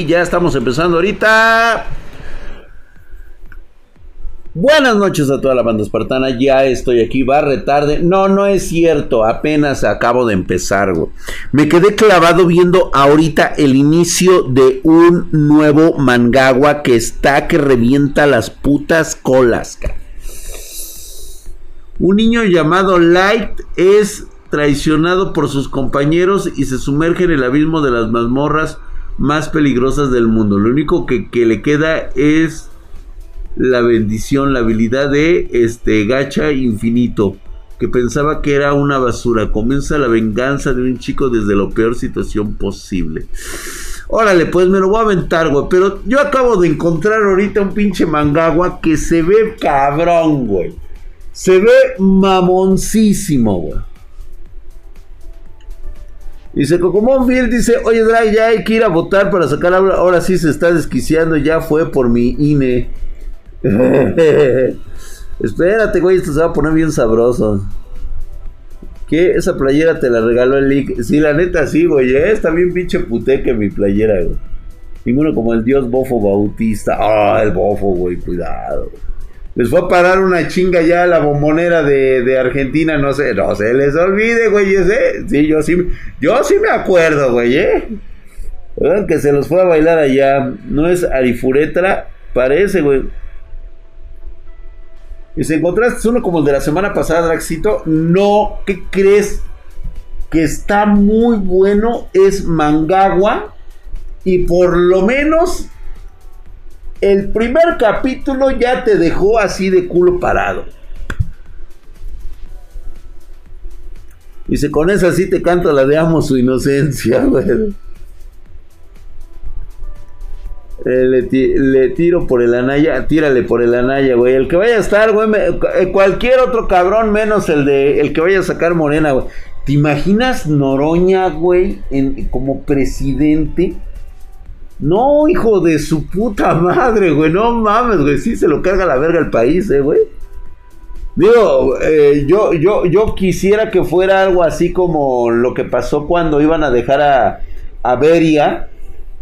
Ya estamos empezando ahorita. Buenas noches a toda la banda espartana, ya estoy aquí, va retarde. No, no es cierto, apenas acabo de empezar. Me quedé clavado viendo ahorita el inicio de un nuevo Mangawa que está que revienta las putas colas, Un niño llamado Light es traicionado por sus compañeros y se sumerge en el abismo de las mazmorras más peligrosas del mundo. Lo único que, le queda es la bendición, la habilidad de este gacha infinito. Que pensaba que era una basura. Comienza la venganza de un chico desde la peor situación posible. Órale, pues me lo voy a aventar, güey. Pero yo acabo de encontrar ahorita un pinche mangagua que se ve cabrón, güey. Se ve mamoncísimo, güey. Dice Cocomón dice, oye Drag, ya hay que ir a votar para sacar ahora, ahora sí se está desquiciando, ya fue por mi INE. Espérate, güey, esto se va a poner bien sabroso. ¿Qué? Esa playera te la regaló el Lick. Sí, la neta sí, güey. ¿eh? Está bien pinche puteque mi playera, güey. Ninguno como el dios bofo bautista. Ah, el bofo, güey, cuidado. Les fue a parar una chinga ya a la bombonera de, Argentina, no sé, no se les olvide, güey, ¿eh? Sí, yo sí, yo sí me acuerdo, güey, ¿eh? Que se los fue a bailar allá. No es Arifuretra, parece, güey. Y si encontraste uno como el de la semana pasada, Draxito, no, ¿qué crees? Que está muy bueno, es Mangagua. Y por lo menos el primer capítulo ya te dejó así de culo parado. Dice, con esa sí te canto la de amo su inocencia, güey. Eh, le, tiro por el anaya, tírale por el anaya, güey. El que vaya a estar, güey, eh, cualquier otro cabrón menos el de el que vaya a sacar Morena, güey. ¿Te imaginas Noroña, güey, como presidente? No, hijo de su puta madre, güey. No mames, güey. Sí se lo carga la verga el país, eh, güey. Digo, eh, yo, yo, yo quisiera que fuera algo así como lo que pasó cuando iban a dejar a, Beria,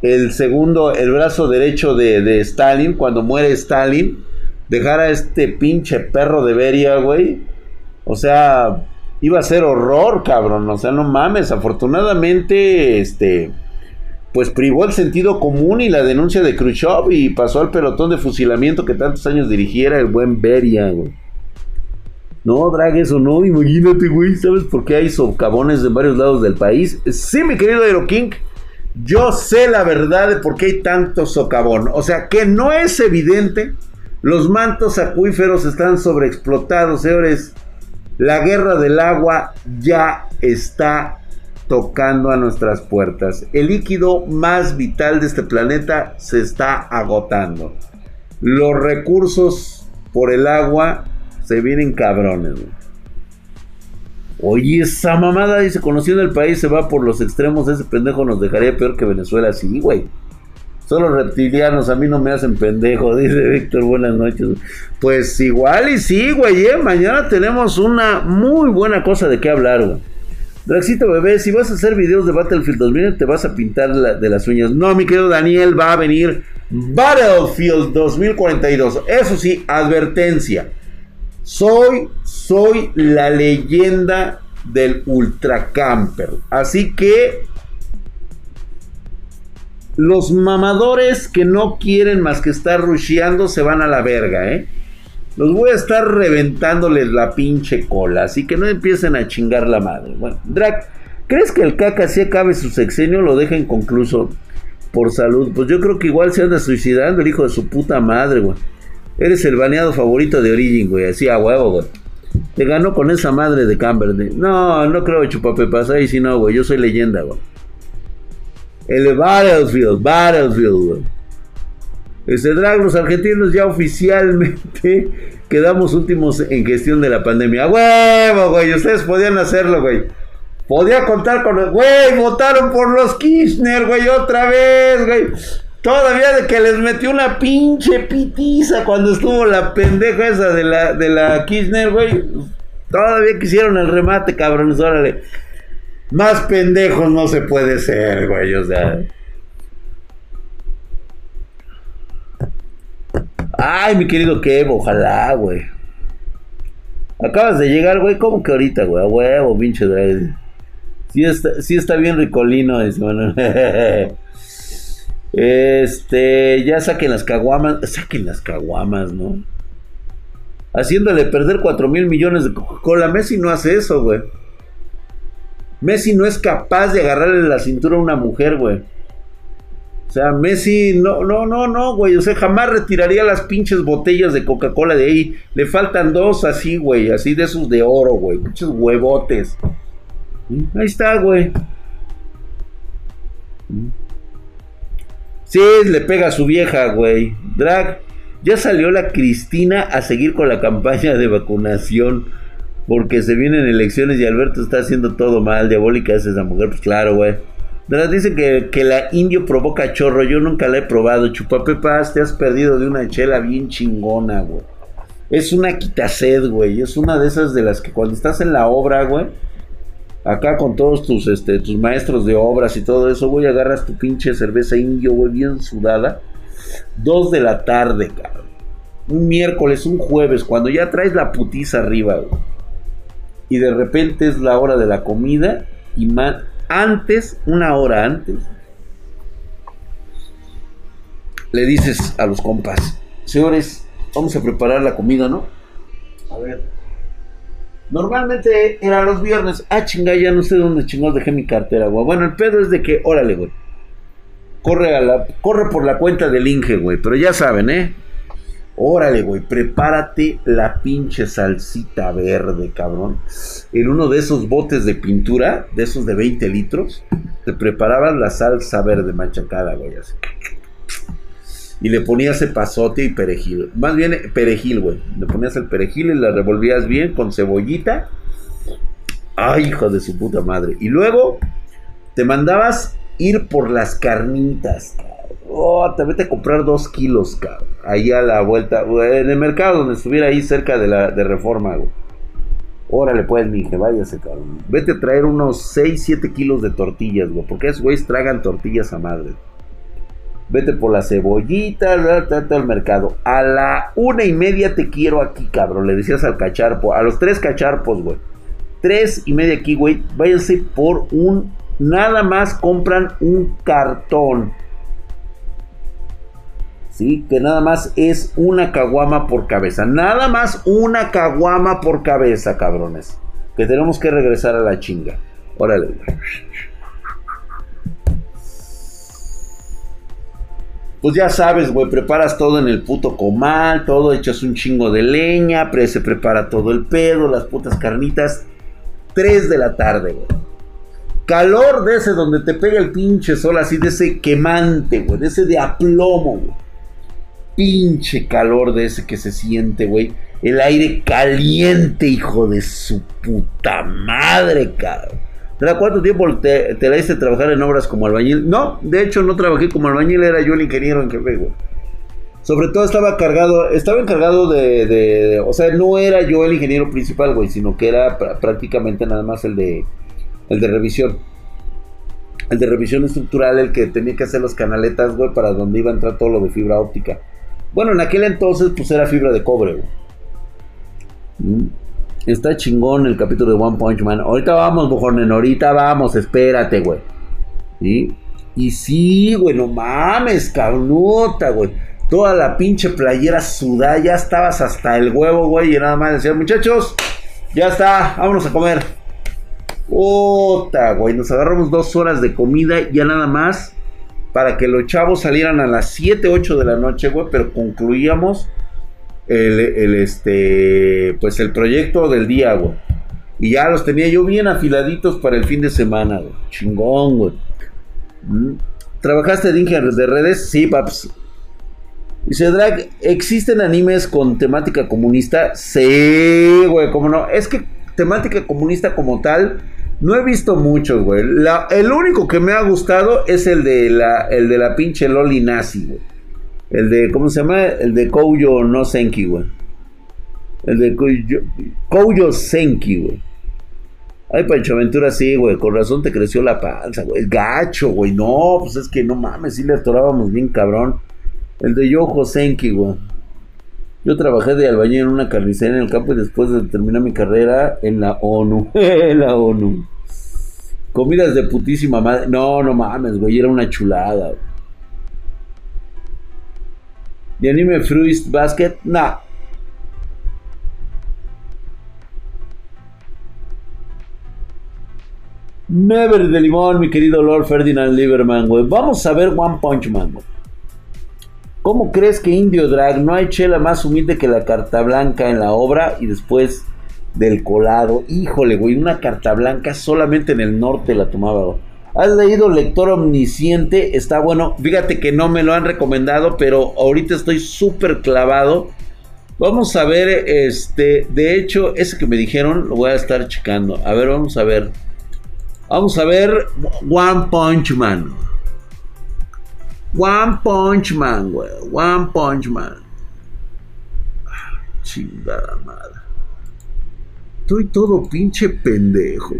el segundo, el brazo derecho de, de, Stalin, cuando muere Stalin, dejar a este pinche perro de Beria, güey. O sea, iba a ser horror, cabrón. O sea, no mames. Afortunadamente, este pues privó el sentido común y la denuncia de Khrushchev y pasó al pelotón de fusilamiento que tantos años dirigiera el buen Beria, güey. No, drag, eso no, imagínate, güey, ¿sabes por qué hay socavones de varios lados del país? Sí, mi querido Aero King, yo sé la verdad de por qué hay tanto socavón. O sea, que no es evidente, los mantos acuíferos están sobreexplotados, señores. La guerra del agua ya está tocando a nuestras puertas. El líquido más vital de este planeta se está agotando. Los recursos por el agua se vienen cabrones. Oye, esa mamada dice, conociendo el país se va por los extremos, ese pendejo nos dejaría peor que Venezuela. Sí, güey. Son los reptilianos, a mí no me hacen pendejo, dice Víctor, buenas noches. Pues igual y sí, güey, ¿eh? mañana tenemos una muy buena cosa de qué hablar, güey. Draxito bebé, si vas a hacer videos de Battlefield 2000, te vas a pintar de las uñas. No, mi querido Daniel, va a venir Battlefield 2042. Eso sí, advertencia. Soy, soy la leyenda del Ultra Camper. Así que los mamadores que no quieren más que estar rusheando se van a la verga, ¿eh? Los voy a estar reventándoles la pinche cola. Así que no empiecen a chingar la madre. Bueno, Drac, ¿crees que el caca si acabe su sexenio lo deja inconcluso por salud? Pues yo creo que igual se anda suicidando el hijo de su puta madre, güey. Eres el baneado favorito de Origin, güey. Así a huevo, güey. Te ganó con esa madre de Camber. No, no creo chupapepas. Ahí si no, güey. Yo soy leyenda, güey. El Battlefield, Battlefield, güey. Este drag, los argentinos ya oficialmente quedamos últimos en gestión de la pandemia. huevo, güey! Ustedes podían hacerlo, güey. Podía contar con... Güey, votaron por los Kirchner, güey, otra vez, güey. Todavía de que les metió una pinche pitiza cuando estuvo la pendeja esa de la, de la Kirchner, güey. Todavía quisieron el remate, cabrones, órale. Más pendejos no se puede ser, güey, o sea... Ay, mi querido Kev, ojalá, güey. Acabas de llegar, güey. ¿Cómo que ahorita, güey? A huevo, pinche drag. Sí está, sí está bien ricolino, ese, Este, ya saquen las caguamas. Saquen las caguamas, ¿no? Haciéndole perder 4 mil millones de Coca-Cola. Messi no hace eso, güey. Messi no es capaz de agarrarle la cintura a una mujer, güey. Sea, Messi, no, no, no, no, güey. O sea, jamás retiraría las pinches botellas de Coca-Cola de ahí. Le faltan dos así, güey. Así de esos de oro, güey. Pinches huevotes. Ahí está, güey. Sí, le pega a su vieja, güey. Drag, ya salió la Cristina a seguir con la campaña de vacunación. Porque se vienen elecciones y Alberto está haciendo todo mal. Diabólica es esa mujer, pues claro, güey. ¿Verdad? Dice que, que, la indio provoca chorro. Yo nunca la he probado. Chupapepas, te has perdido de una chela bien chingona, güey. Es una quitased, güey. Es una de esas de las que cuando estás en la obra, güey. Acá con todos tus, este, tus maestros de obras y todo eso, güey. Agarras tu pinche cerveza indio, güey, bien sudada. Dos de la tarde, cabrón. Un miércoles, un jueves, cuando ya traes la putiza arriba, güey. Y de repente es la hora de la comida. Y más antes, una hora antes, le dices a los compas, señores, vamos a preparar la comida, ¿no? A ver. Normalmente era los viernes. Ah, chinga, ya no sé dónde chingados dejé mi cartera, güey. Bueno, el pedo es de que, órale, güey. Corre, a la, corre por la cuenta del Inge, güey. Pero ya saben, ¿eh? Órale, güey, prepárate la pinche salsita verde, cabrón. En uno de esos botes de pintura, de esos de 20 litros, te preparaban la salsa verde machacada, güey, así. Y le ponías el pasote y perejil. Más bien perejil, güey. Le ponías el perejil y la revolvías bien con cebollita. Ay, hijo de su puta madre. Y luego te mandabas ir por las carnitas, Oh, te vete a comprar dos kilos, cabrón. Ahí a la vuelta, en el mercado donde estuviera ahí cerca de la de Reforma, güey. Órale, pues, mi hija, váyase, cabrón. Vete a traer unos 6, 7 kilos de tortillas, güey. Porque esos güeyes tragan tortillas a madre. Vete por la cebollita, trata al mercado. A la una y media te quiero aquí, cabrón. Le decías al cacharpo. A los tres cacharpos, güey. Tres y media aquí, güey. Váyanse por un. Nada más compran un cartón ¿sí? Que nada más es una caguama por cabeza. Nada más una caguama por cabeza, cabrones. Que tenemos que regresar a la chinga. Órale. Pues ya sabes, güey, preparas todo en el puto comal, todo, echas un chingo de leña, se prepara todo el pedo, las putas carnitas. 3 de la tarde, güey. Calor de ese donde te pega el pinche sol, así de ese quemante, güey, de ese de aplomo, güey pinche calor de ese que se siente, güey. El aire caliente, hijo de su puta madre, cabrón. ¿Cuánto tiempo te, la hice trabajar en obras como albañil? No, de hecho no trabajé como albañil, era yo el ingeniero en jefe, güey. Sobre todo estaba cargado, estaba encargado de, o sea, no era yo el ingeniero principal, güey, sino que era prácticamente nada más el de, el de revisión. El de revisión estructural, el que tenía que hacer los canaletas, güey, para donde iba a entrar todo lo de fibra óptica. Bueno, en aquel entonces pues era fibra de cobre, güey. Mm. Está chingón el capítulo de One Punch Man. Ahorita vamos, Bojornen, ahorita vamos, espérate, güey. ¿Sí? Y sí, güey, no mames, carnota, güey. Toda la pinche playera sudada, ya estabas hasta el huevo, güey. Y nada más decían, muchachos, ya está, vámonos a comer. Puta, güey, nos agarramos dos horas de comida, ya nada más para que los chavos salieran a las 7, 8 de la noche, güey, pero concluíamos el, este, pues el proyecto del día, güey. Y ya los tenía yo bien afiladitos para el fin de semana, güey. Chingón, güey. Mm. ¿Trabajaste de de redes? Sí, paps. Dice Drag, ¿existen animes con temática comunista? Sí, güey, cómo no. Es que temática comunista como tal no he visto muchos, güey. el único que me ha gustado es el de la, el de la pinche Loli nazi, güey. El de, ¿cómo se llama? El de Kouyo no Senki, güey. El de Kouyo, Senki, güey. Ay, Pancho Aventura, sí, güey. Con razón te creció la panza, güey. Es gacho, güey. No, pues es que no mames, sí le atorábamos bien cabrón. El de Yojo Senki, güey. Yo trabajé de albañil en una carnicería en el campo y después de terminar mi carrera en la ONU. la ONU. Comidas de putísima madre. No, no mames, güey. Era una chulada. ¿Y anime Fruit Basket? Nah. Never de limón, mi querido Lord Ferdinand Lieberman, güey. Vamos a ver One Punch Man, güey. ¿Cómo crees que Indio Drag no hay chela más humilde que la carta blanca en la obra y después del colado? Híjole, güey, una carta blanca solamente en el norte la tomaba. ¿Has leído Lector Omnisciente? Está bueno. Fíjate que no me lo han recomendado, pero ahorita estoy súper clavado. Vamos a ver, este, de hecho, ese que me dijeron lo voy a estar checando. A ver, vamos a ver. Vamos a ver One Punch Man. One Punch Man, güey. One Punch Man. chingada madre. Estoy todo pinche pendejo.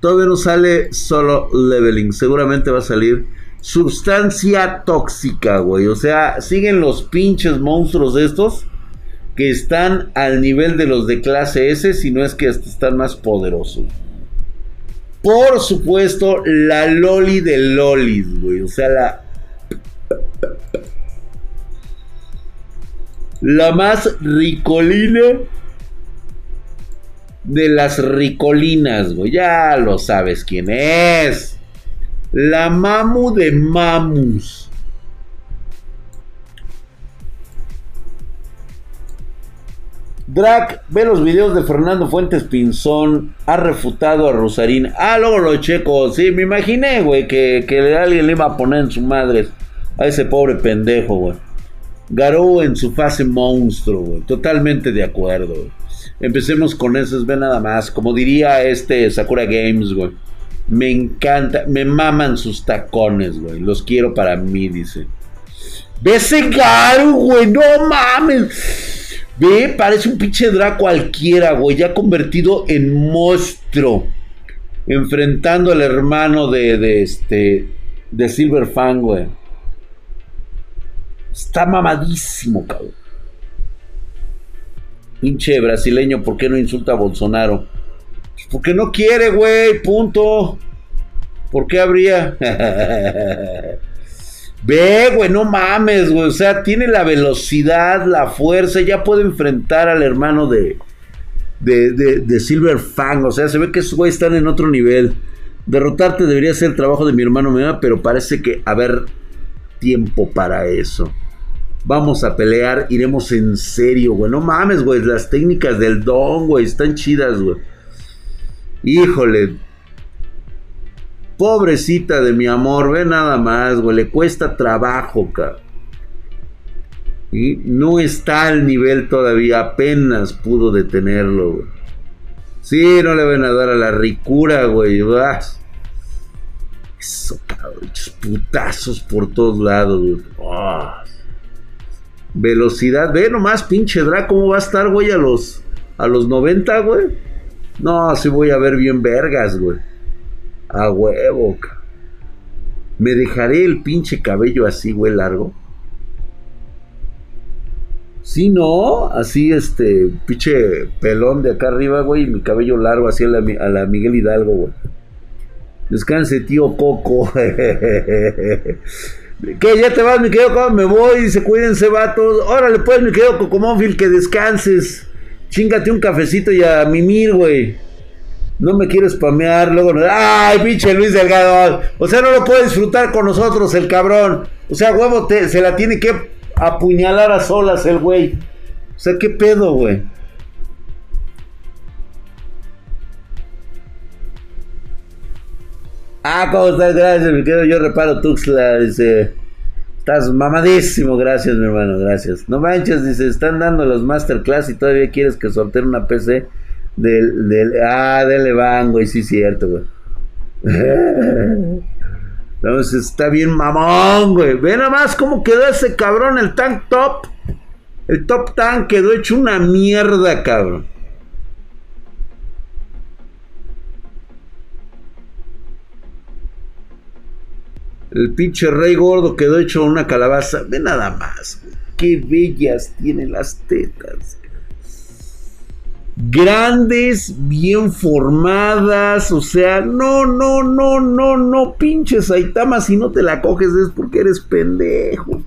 Todavía no sale solo leveling. Seguramente va a salir sustancia tóxica, güey. O sea, siguen los pinches monstruos estos que están al nivel de los de clase S, si no es que están más poderosos. Por supuesto, la Loli de Lolis, güey. O sea, la. La más ricolina de las ricolinas, güey. Ya lo sabes quién es. La Mamu de Mamus. Drac, ve los videos de Fernando Fuentes Pinzón. Ha refutado a Rosarín. Ah, luego lo checo. Sí, me imaginé, güey, que, que alguien le iba a poner en su madre a ese pobre pendejo, güey. Garou en su fase monstruo, güey. Totalmente de acuerdo, Empecemos con eso, ve nada más. Como diría este Sakura Games, güey. Me encanta, me maman sus tacones, güey. Los quiero para mí, dice. Ve ese Garou, güey. No mames. Ve, parece un pinche Draco cualquiera, güey. Ya convertido en monstruo. Enfrentando al hermano de, de este. De Silver Fang, güey. Está mamadísimo, cabrón. Pinche brasileño, ¿por qué no insulta a Bolsonaro? Pues porque no quiere, güey, punto. ¿Por qué habría? Ve, güey, no mames, güey. O sea, tiene la velocidad, la fuerza. Ya puede enfrentar al hermano de, de, de, Silver Fang. O sea, se ve que esos güeyes están en otro nivel. Derrotarte debería ser el trabajo de mi hermano, pero parece que haber tiempo para eso. Vamos a pelear, iremos en serio, güey. No mames, güey. Las técnicas del don, güey, están chidas, güey. Híjole, Pobrecita de mi amor, ve nada más, güey, le cuesta trabajo, cabrón. Y no está al nivel todavía, apenas pudo detenerlo, güey. Sí, no le van a dar a la ricura, güey. Eso, cabrón, putazos por todos lados, güey. Ah. Velocidad, ve nomás, pinche Draco, cómo va a estar, güey, a los, a los 90, güey. No, sí voy a ver bien vergas, güey. A huevo. Me dejaré el pinche cabello así, güey, largo. Si no, así este, pinche pelón de acá arriba, güey, y mi cabello largo así a la, a la Miguel Hidalgo, güey. Descanse, tío Coco. ¿Qué? ¿Ya te vas, mi querido Coco? Me voy, dice, cuídense, vatos. Órale, pues, mi querido Cocomóvil, que descanses. Chingate un cafecito y a mimir, güey no me quiero spamear, luego, ay, pinche Luis Delgado, o sea, no lo puede disfrutar con nosotros el cabrón, o sea, huevo, se la tiene que apuñalar a solas el güey, o sea, qué pedo, güey. Ah, ¿cómo estás? Gracias, me quedo yo reparo Tuxla, dice. Estás mamadísimo, gracias, mi hermano, gracias. No manches, dice, están dando los masterclass y todavía quieres que sorteen una PC. Del, del, ah, del Evan, güey, sí, cierto, güey. Entonces está bien mamón, güey. Ve nada más cómo quedó ese cabrón, el tank top. El top tank quedó hecho una mierda, cabrón. El pinche rey gordo quedó hecho una calabaza. Ve nada más, güey. qué bellas tienen las tetas. Grandes, bien formadas, o sea, no, no, no, no, no, pinches Saitama, si no te la coges es porque eres pendejo.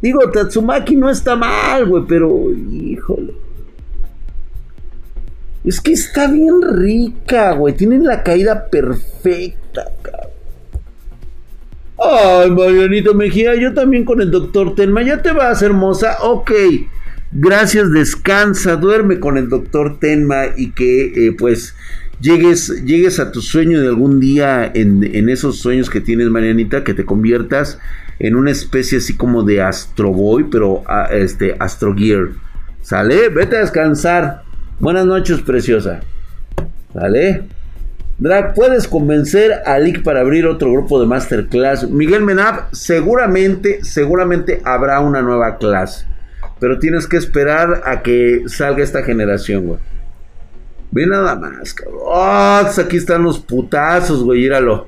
Digo, Tatsumaki no está mal, güey, pero híjole. Es que está bien rica, güey. Tiene la caída perfecta, cabrón. Ay, Marianita Mejía, yo también con el doctor Tenma. ¿Ya te vas, hermosa? Ok. Gracias, descansa, duerme con el doctor Tenma y que eh, pues llegues, llegues a tu sueño de algún día en, en esos sueños que tienes, Marianita, que te conviertas en una especie así como de Astro Boy, pero ah, este Astro Gear. ¿Sale? Vete a descansar. Buenas noches, preciosa. ¿Sale? Drag, ¿puedes convencer a Lick para abrir otro grupo de masterclass? Miguel Menab, seguramente, seguramente habrá una nueva clase. Pero tienes que esperar a que salga esta generación, güey. Ve nada más, cabrón. Oh, aquí están los putazos, güey. Míralo.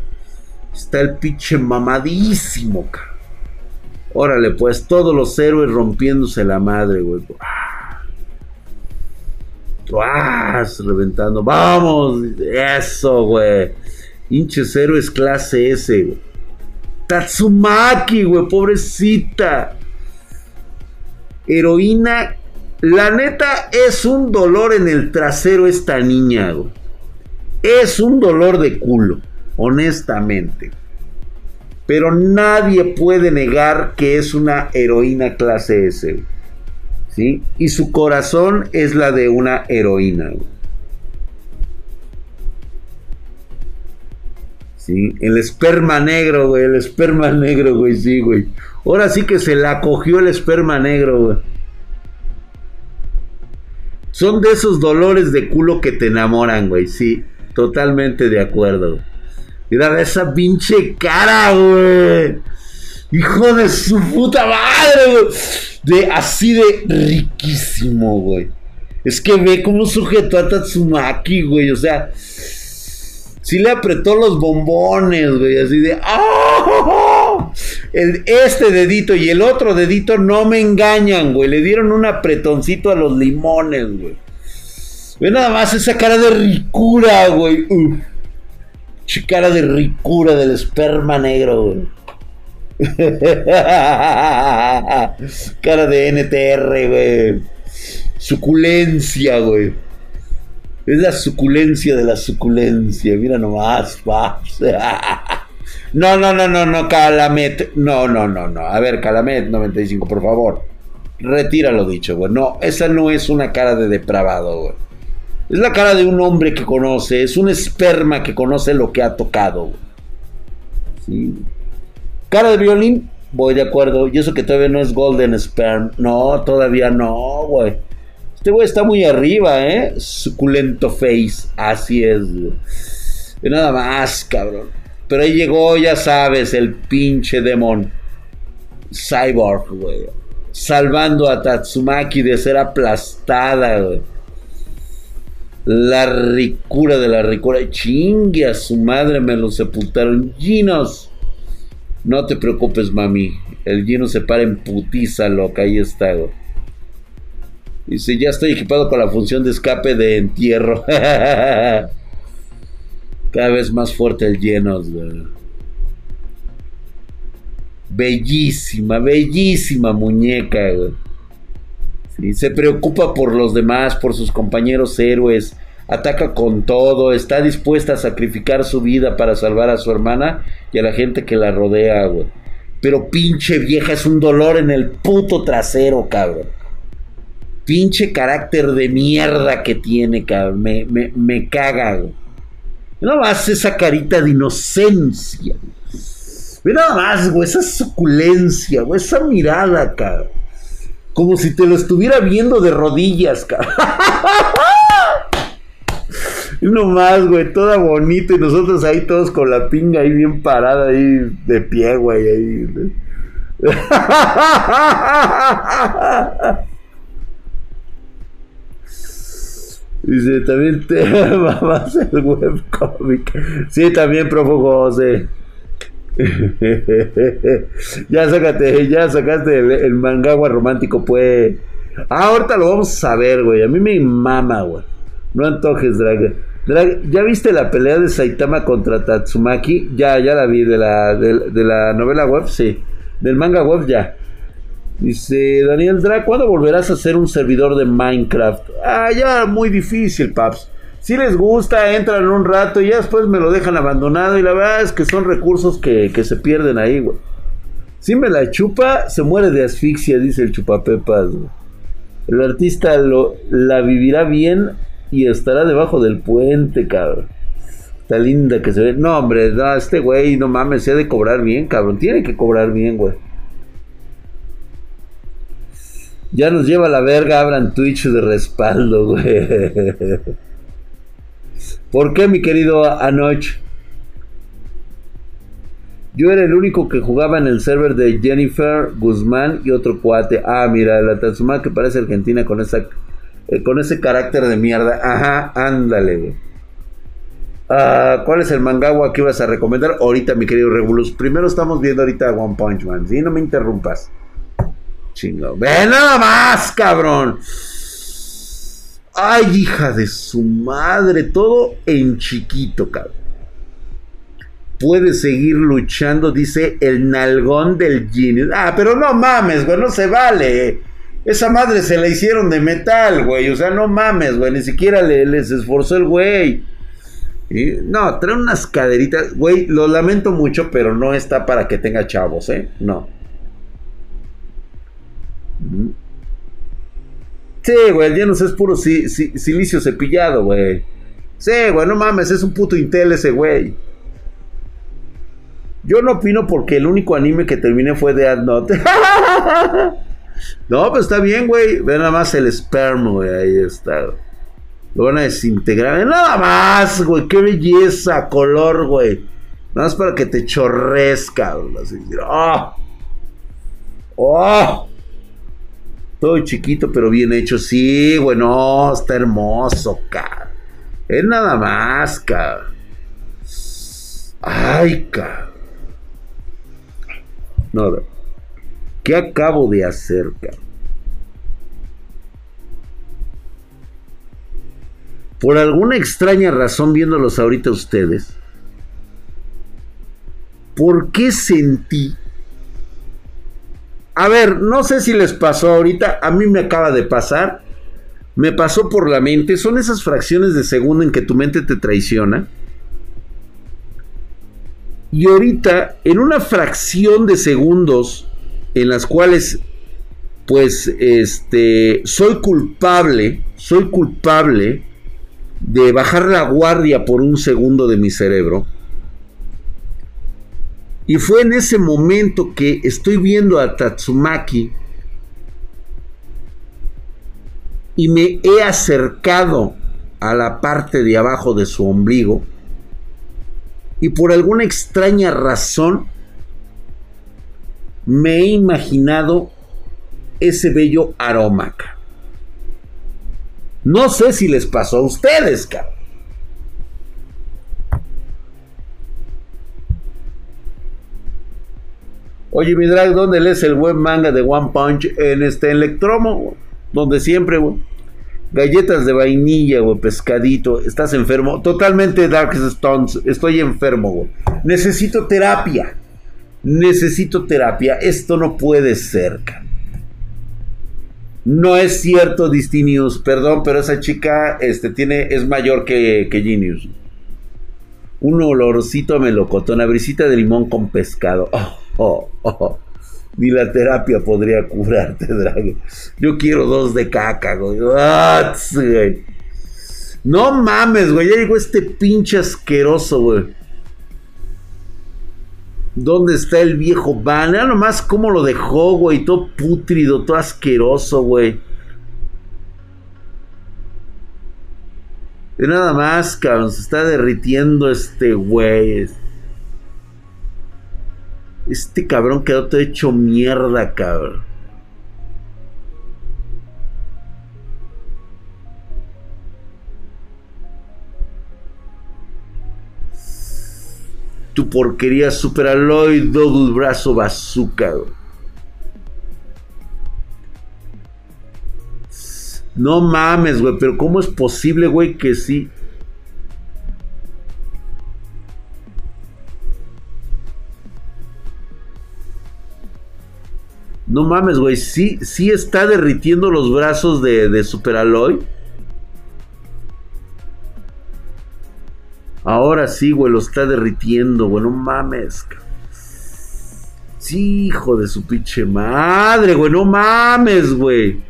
Está el pinche mamadísimo, cabrón. Órale, pues todos los héroes rompiéndose la madre, güey. ¡Ah! Reventando. ¡Vamos! Eso, güey. Hinches héroes clase S, güey. Tatsumaki, güey. Pobrecita. Heroína. La neta es un dolor en el trasero esta niña, güey. Es un dolor de culo. Honestamente. Pero nadie puede negar que es una heroína clase S. ¿Sí? Y su corazón es la de una heroína. ¿Sí? El esperma negro, güey. El esperma negro, güey. Sí, güey. Ahora sí que se la cogió el esperma negro, güey. Son de esos dolores de culo que te enamoran, güey. Sí, totalmente de acuerdo. Mira esa pinche cara, güey. Hijo de su puta madre, güey. De así de riquísimo, güey. Es que ve cómo sujetó a Tatsumaki, güey. O sea, sí le apretó los bombones, güey. Así de. ¡Oh! Este dedito y el otro dedito no me engañan, güey. Le dieron un apretoncito a los limones, güey. Ve nada más esa cara de ricura, güey. Uf cara de ricura del esperma negro, güey. cara de NTR, güey. Suculencia, güey. Es la suculencia de la suculencia. Mira nomás, va. No, no, no, no, no, Calamet. No, no, no, no. A ver, Calamet 95, por favor. Retira lo dicho, güey. No, esa no es una cara de depravado, güey. Es la cara de un hombre que conoce, es un esperma que conoce lo que ha tocado. Cara de violín, voy de acuerdo. Y eso que todavía no es Golden Sperm. No, todavía no, güey. Este güey está muy arriba, ¿eh? Suculento face. Así es, güey. Y nada más, cabrón. Pero ahí llegó, ya sabes, el pinche demon. Cyborg, güey. Salvando a Tatsumaki de ser aplastada, güey. La ricura de la ricura. Chingue a su madre, me lo sepultaron. Ginos. No te preocupes, mami. El Gino se para en putiza, loca. Ahí está, Dice, ya estoy equipado con la función de escape de entierro. Cada vez más fuerte el Genos, Bellísima, bellísima muñeca, güey se preocupa por los demás, por sus compañeros héroes, ataca con todo, está dispuesta a sacrificar su vida para salvar a su hermana y a la gente que la rodea, güey. Pero pinche vieja es un dolor en el puto trasero, cabrón. Pinche carácter de mierda que tiene, cabrón. Me, caga, güey. Nada más esa carita de inocencia. Ve nada más, güey, esa suculencia, güey, esa mirada, cabrón. Como si te lo estuviera viendo de rodillas, cabrón. No más, güey, toda bonita y nosotros ahí todos con la pinga ahí bien parada ahí de pie, güey, ahí. Dice, también te mamás el webcomic. Sí, también, profe José. ya sácate, ya sacaste el, el mangagua romántico, pues. Ah, ahorita lo vamos a ver, güey. A mí me mama, güey. No antojes, Drag. ¿Ya viste la pelea de Saitama contra Tatsumaki? Ya, ya la vi de la, de, la novela web, sí. Del manga web, ya. Dice Daniel Drag, ¿cuándo volverás a ser un servidor de Minecraft? Ah, ya, muy difícil, paps. Si les gusta, entran un rato y ya después me lo dejan abandonado. Y la verdad es que son recursos que, que se pierden ahí, güey. Si me la chupa, se muere de asfixia, dice el chupapepas, güey. El artista lo, la vivirá bien y estará debajo del puente, cabrón. Está linda que se ve. No, hombre, no, este güey, no mames, se ha de cobrar bien, cabrón. Tiene que cobrar bien, güey. Ya nos lleva la verga, abran Twitch de respaldo, güey. ¿Por qué, mi querido Anoche? Yo era el único que jugaba en el server de Jennifer Guzmán y otro cuate. Ah, mira, la Tatsuma que parece argentina con esa eh, con ese carácter de mierda. Ajá, ándale, güey. Ah, ¿Cuál es el mangagua que ibas a recomendar? Ahorita, mi querido Regulus. Primero estamos viendo ahorita One Punch Man. Si no me interrumpas. Chingo. Ve nada más, cabrón. Ay, hija de su madre. Todo en chiquito, cabrón puede seguir luchando, dice el nalgón del Genius. Ah, pero no mames, güey, no se vale. Esa madre se la hicieron de metal, güey. O sea, no mames, güey. Ni siquiera le, les esforzó el güey. No, trae unas caderitas. Güey, lo lamento mucho, pero no está para que tenga chavos, ¿eh? No. Sí, güey, el Janus es puro silicio cepillado, güey. Sí, güey, no mames, es un puto Intel ese güey. Yo no opino porque el único anime que terminé fue de Note. no, pues está bien, güey. Ve nada más el sperm, güey. Ahí está. Lo van a desintegrar. Nada más, güey. Qué belleza, color, güey. Nada más para que te chorres, cabrón. Así, ¡Oh! ¡Oh! Todo chiquito, pero bien hecho. Sí, güey, no, está hermoso, cabrón. Es nada más, cabrón. Ay, cabrón. No, ¿Qué acabo de hacer, Por alguna extraña razón, viéndolos ahorita ustedes, ¿por qué sentí? A ver, no sé si les pasó ahorita, a mí me acaba de pasar, me pasó por la mente, son esas fracciones de segundo en que tu mente te traiciona y ahorita, en una fracción de segundos en las cuales, pues, este, soy culpable, soy culpable de bajar la guardia por un segundo de mi cerebro. Y fue en ese momento que estoy viendo a Tatsumaki y me he acercado a la parte de abajo de su ombligo y por alguna extraña razón me he imaginado ese bello aroma. No sé si les pasó a ustedes, cabrón. Oye, mi drag, ¿dónde lees el buen manga de One Punch? En este Electromo, donde siempre, galletas de vainilla, güey, pescadito, estás enfermo. Totalmente Dark Stones, estoy enfermo. Necesito terapia. Necesito terapia. Esto no puede ser, No es cierto, Distinius, perdón, pero esa chica este, tiene, es mayor que, que Genius. Un olorcito a melocotón, una brisita de limón con pescado. Oh, oh, oh. Ni la terapia podría curarte, Drag. Yo quiero dos de caca, güey. No mames, güey. Ya llegó este pinche asqueroso, güey. ¿Dónde está el viejo Van? Ya nomás cómo lo dejó, güey. Todo putrido, todo asqueroso, güey. Y nada más, cabrón. Se está derritiendo este güey. Este cabrón quedó todo hecho mierda, cabrón. Tu porquería Super Alloy Double Brazo Bazooka. No mames, güey, pero ¿cómo es posible, güey, que sí? No mames, güey, sí, sí está derritiendo los brazos de, de Super Alloy. Ahora sí, güey, lo está derritiendo, güey, no mames. Sí, hijo de su pinche madre, güey, no mames, güey.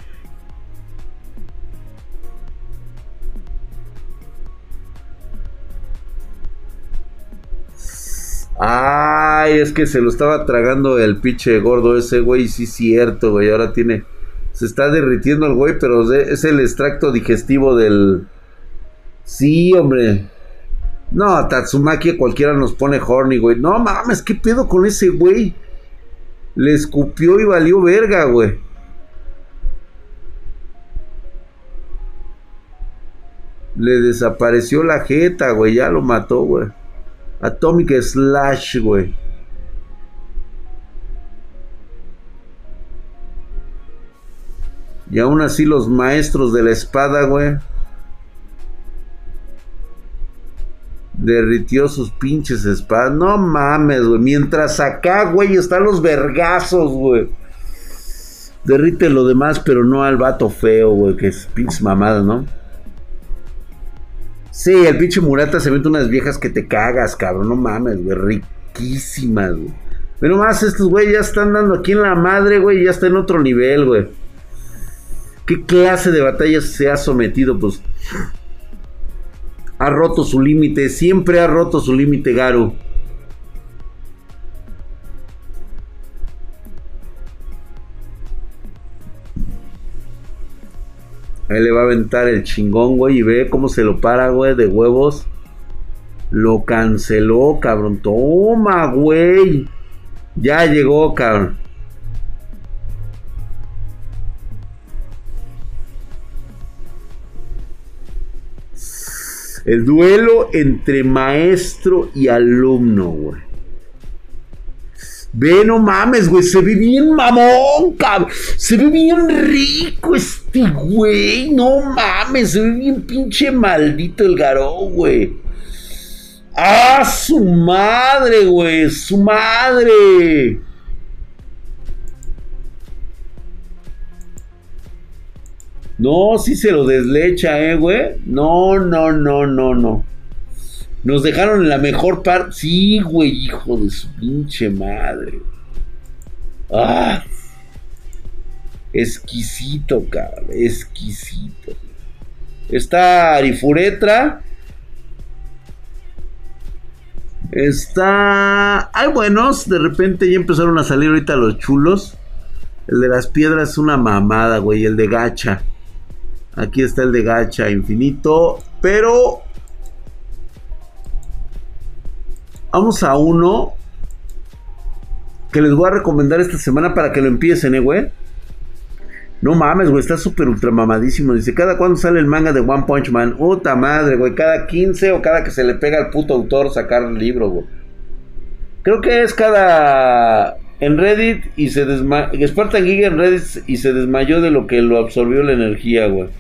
Ay, es que se lo estaba tragando el pinche gordo ese, güey. Sí, cierto, güey. Ahora tiene. Se está derritiendo el güey, pero es el extracto digestivo del. Sí, hombre. No, Tatsumaki cualquiera nos pone horny, güey. No mames, ¿qué pedo con ese güey? Le escupió y valió verga, güey. Le desapareció la jeta, güey. Ya lo mató, güey. Atomic Slash, güey. Y aún así los maestros de la espada, güey. Derritió sus pinches espadas. No mames, güey. Mientras acá, güey, están los vergazos, güey. Derrite lo demás, pero no al vato feo, güey. Que es pinches mamada, ¿no? Sí, el pinche Murata se mete unas viejas que te cagas, cabrón. No mames, güey. Riquísimas, güey. Pero más, estos güey ya están dando aquí en la madre, güey. Ya está en otro nivel, güey. ¿Qué clase de batallas se ha sometido? Pues. Ha roto su límite. Siempre ha roto su límite, Garu. Ahí le va a aventar el chingón, güey. Y ve cómo se lo para, güey, de huevos. Lo canceló, cabrón. Toma, güey. Ya llegó, cabrón. El duelo entre maestro y alumno, güey. Ve, no mames, güey. Se ve bien mamón, cabrón. Se ve bien rico este güey. No mames, se ve bien pinche maldito el garó, güey. ¡Ah, su madre, güey! ¡Su madre! No, sí se lo deslecha, eh, güey. No, no, no, no, no. Nos dejaron en la mejor parte. Sí, güey, hijo de su pinche madre. Ah. Exquisito, cabrón. Exquisito. Está Arifuretra. Está. Hay buenos. De repente ya empezaron a salir ahorita los chulos. El de las piedras es una mamada, güey. El de gacha. Aquí está el de gacha infinito. Pero Vamos a uno que les voy a recomendar esta semana para que lo empiecen, eh, güey. No mames, güey, está súper ultra mamadísimo. Dice, ¿cada cuándo sale el manga de One Punch Man? Puta madre, güey, cada 15 o cada que se le pega al puto autor sacar el libro, güey. Creo que es cada... En Reddit y se desmayó... Spartan Giga en Reddit y se desmayó de lo que lo absorbió la energía, güey.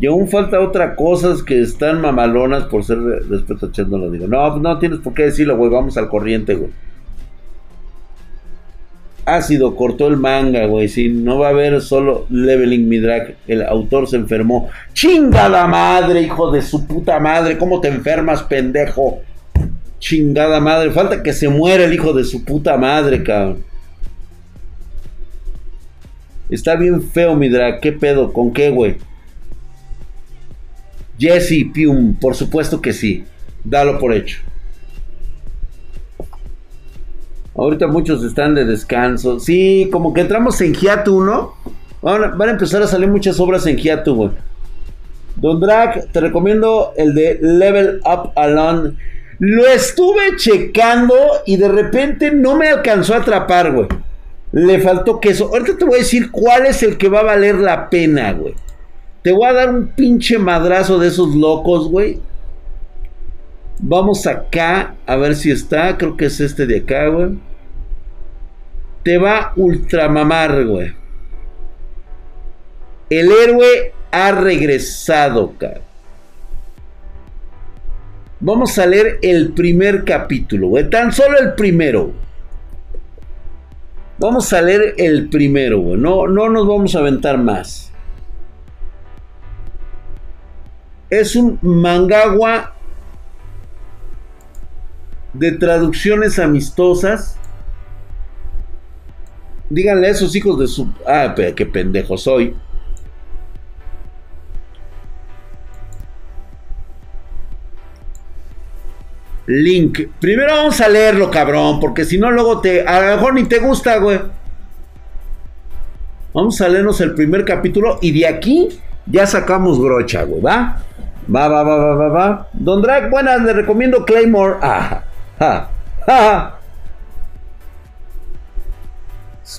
Y aún falta otra cosas que están mamalonas por ser respeto lo digo. No, no tienes por qué decirlo, güey. Vamos al corriente, güey. Ácido cortó el manga, güey. Si no va a haber solo leveling mi drag. El autor se enfermó. Chingada madre, hijo de su puta madre. ¿Cómo te enfermas, pendejo? Chingada madre. Falta que se muera el hijo de su puta madre, cabrón. Está bien feo mi drag. ¿Qué pedo? ¿Con qué, güey? Jesse Pium, por supuesto que sí. Dalo por hecho. Ahorita muchos están de descanso. Sí, como que entramos en hiatu, ¿no? Van a, empezar a salir muchas obras en hiatu, güey. Don Drag, te recomiendo el de Level Up Alone. Lo estuve checando y de repente no me alcanzó a atrapar, güey. Le faltó queso. Ahorita te voy a decir cuál es el que va a valer la pena, güey. Te voy a dar un pinche madrazo de esos locos, güey. Vamos acá, a ver si está. Creo que es este de acá, güey. Te va ultramamar, güey. El héroe ha regresado, cara. Vamos a leer el primer capítulo, güey. Tan solo el primero. Vamos a leer el primero, güey. No, no nos vamos a aventar más. Es un mangawa de traducciones amistosas. Díganle a esos hijos de su... Ah, qué pendejo soy. Link. Primero vamos a leerlo, cabrón, porque si no luego te... A lo mejor ni te gusta, güey. Vamos a leernos el primer capítulo y de aquí ya sacamos brocha, güey, ¿va? Va, va, va, va, va, va. Don Drake, buenas, le recomiendo Claymore. Ah, ah, ah.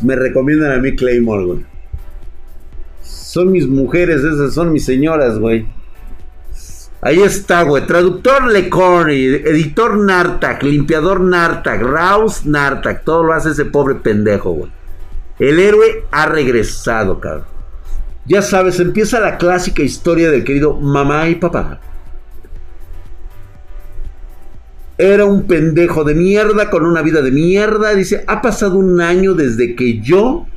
Me recomiendan a mí Claymore, güey. Son mis mujeres, esas son mis señoras, güey. Ahí está, güey. Traductor Lecorny, editor Nartak, limpiador Nartak, Raus Nartak. Todo lo hace ese pobre pendejo, güey. El héroe ha regresado, cabrón. Ya sabes, empieza la clásica historia del querido mamá y papá. Era un pendejo de mierda con una vida de mierda. Dice, ha pasado un año desde que yo,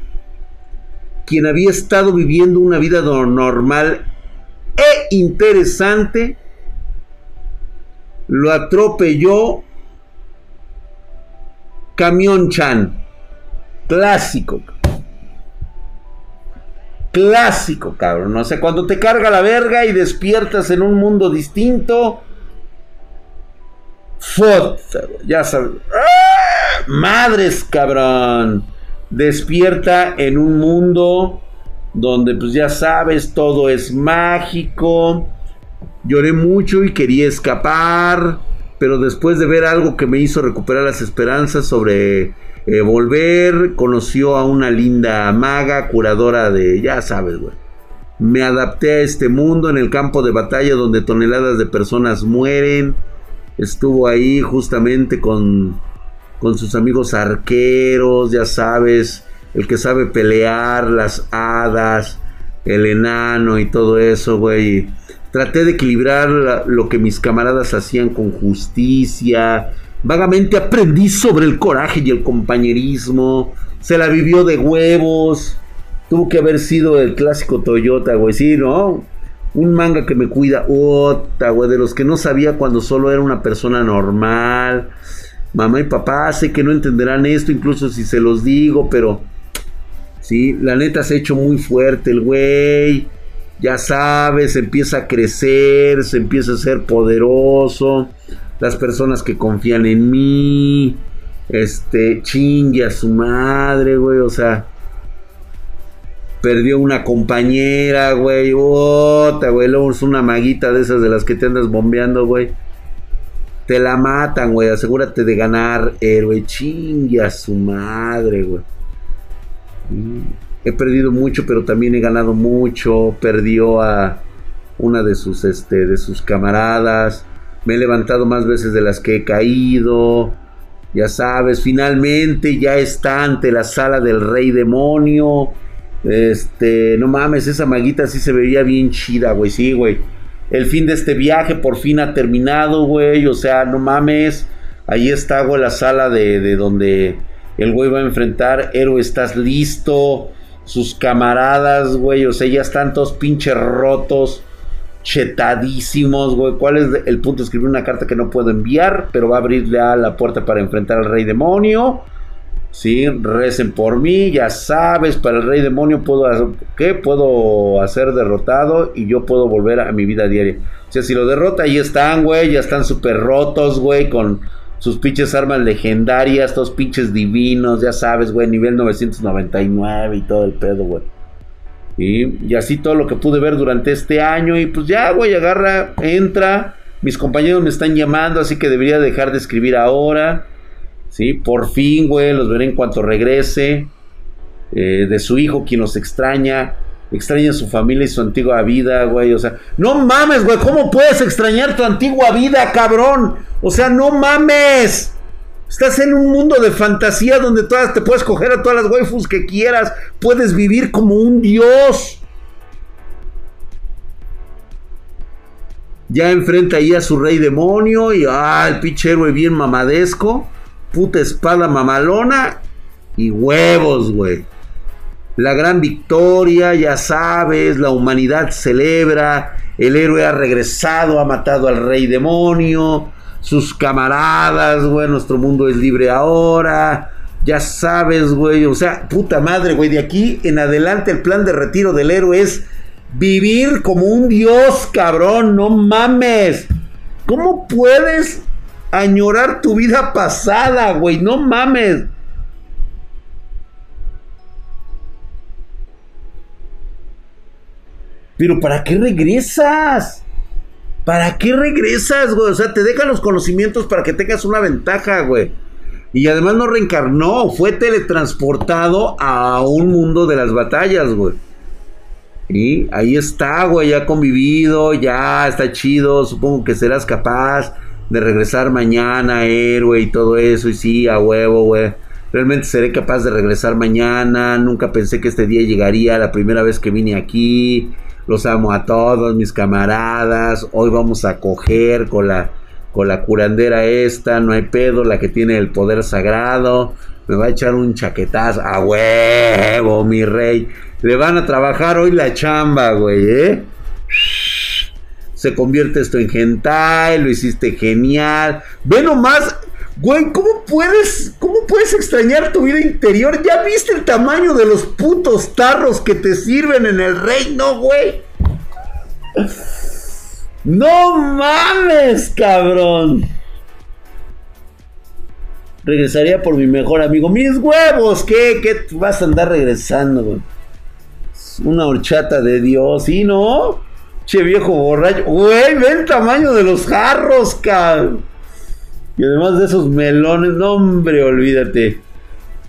quien había estado viviendo una vida normal e interesante, lo atropelló Camión Chan. Clásico. Clásico, cabrón. O sea, cuando te carga la verga y despiertas en un mundo distinto. Foto, ya sabes. ¡Ah! Madres, cabrón. Despierta en un mundo donde, pues ya sabes, todo es mágico. Lloré mucho y quería escapar. Pero después de ver algo que me hizo recuperar las esperanzas sobre eh, volver, conoció a una linda maga, curadora de, ya sabes, güey. Me adapté a este mundo en el campo de batalla donde toneladas de personas mueren. Estuvo ahí justamente con, con sus amigos arqueros, ya sabes, el que sabe pelear, las hadas, el enano y todo eso, güey. Traté de equilibrar lo que mis camaradas hacían con justicia, Vagamente aprendí sobre el coraje y el compañerismo. Se la vivió de huevos. Tuvo que haber sido el clásico Toyota, güey. Sí, ¿no? Un manga que me cuida. Ota, güey. De los que no sabía cuando solo era una persona normal. Mamá y papá, sé que no entenderán esto, incluso si se los digo, pero. Sí, la neta se ha hecho muy fuerte el güey. Ya sabes, empieza a crecer, se empieza a ser poderoso las personas que confían en mí, este, chingue a su madre, güey, o sea, perdió una compañera, güey, otra, güey, luego es una maguita de esas de las que te andas bombeando, güey. Te la matan, güey, asegúrate de ganar, héroe, chingue a su madre, güey. He perdido mucho, pero también he ganado mucho. Perdió a una de sus, este, de sus camaradas me he levantado más veces de las que he caído. Ya sabes, finalmente ya está ante la sala del rey demonio. Este, no mames, esa maguita sí se veía bien chida, güey, sí, güey. El fin de este viaje por fin ha terminado, güey. O sea, no mames. Ahí está, güey, la sala de, de donde el güey va a enfrentar. Héroe, estás listo. Sus camaradas, güey. O sea, ya están todos pinches rotos chetadísimos, güey. ¿Cuál es el punto? Escribir una carta que no puedo enviar, pero va a abrirle a la puerta para enfrentar al rey demonio. Sí, recen por mí, ya sabes, para el rey demonio puedo hacer, ¿qué? Puedo hacer derrotado y yo puedo volver a mi vida diaria. O sea, si lo derrota, ahí están, güey, ya están súper rotos, güey, con sus pinches armas legendarias, todos pinches divinos, ya sabes, güey, nivel 999 y todo el pedo, güey. Y, así todo lo que pude ver durante este año. Y pues ya, güey, agarra, entra. Mis compañeros me están llamando, así que debería dejar de escribir ahora. Sí, por fin, güey, los veré en cuanto regrese. Eh, de su hijo, quien nos extraña. extraña su familia y su antigua vida, güey. O sea, no mames, güey. ¿Cómo puedes extrañar tu antigua vida, cabrón? O sea, no mames. Estás en un mundo de fantasía donde todas te puedes coger a todas las waifus que quieras. Puedes vivir como un dios. Ya enfrenta ahí a su rey demonio y ah, el pinche héroe bien mamadesco. Puta espada mamalona y huevos, güey. La gran victoria, ya sabes, la humanidad celebra. El héroe ha regresado, ha matado al rey demonio sus camaradas, güey, nuestro mundo es libre ahora. Ya sabes, güey, o sea, puta madre, güey, de aquí en adelante el plan de retiro del héroe es vivir como un dios, cabrón, no mames. ¿Cómo puedes añorar tu vida pasada, güey? No mames. Pero ¿para qué regresas? ¿Para qué regresas, güey? O sea, te dejan los conocimientos para que tengas una ventaja, güey. Y además no reencarnó, fue teletransportado a un mundo de las batallas, güey. Y ahí está, güey, ya convivido, ya está chido. Supongo que serás capaz de regresar mañana, héroe y todo eso. Y sí, a huevo, güey. Realmente seré capaz de regresar mañana. Nunca pensé que este día llegaría la primera vez que vine aquí. Los amo a todos, mis camaradas. Hoy vamos a coger con la, con la curandera esta. No hay pedo, la que tiene el poder sagrado. Me va a echar un chaquetazo. A huevo, mi rey. Le van a trabajar hoy la chamba, güey, ¿eh? Se convierte esto en hentai, lo hiciste genial. Ve nomás, Güey, ¿cómo puedes, ¿cómo puedes extrañar tu vida interior? ¿Ya viste el tamaño de los putos tarros que te sirven en el reino, güey? No mames, cabrón. Regresaría por mi mejor amigo. Mis huevos, ¿qué? ¿Qué vas a andar regresando, güey? Una horchata de Dios, ¿y no? Che viejo borracho. Güey, ve el tamaño de los jarros, cabrón. Y además de esos melones, no hombre, olvídate.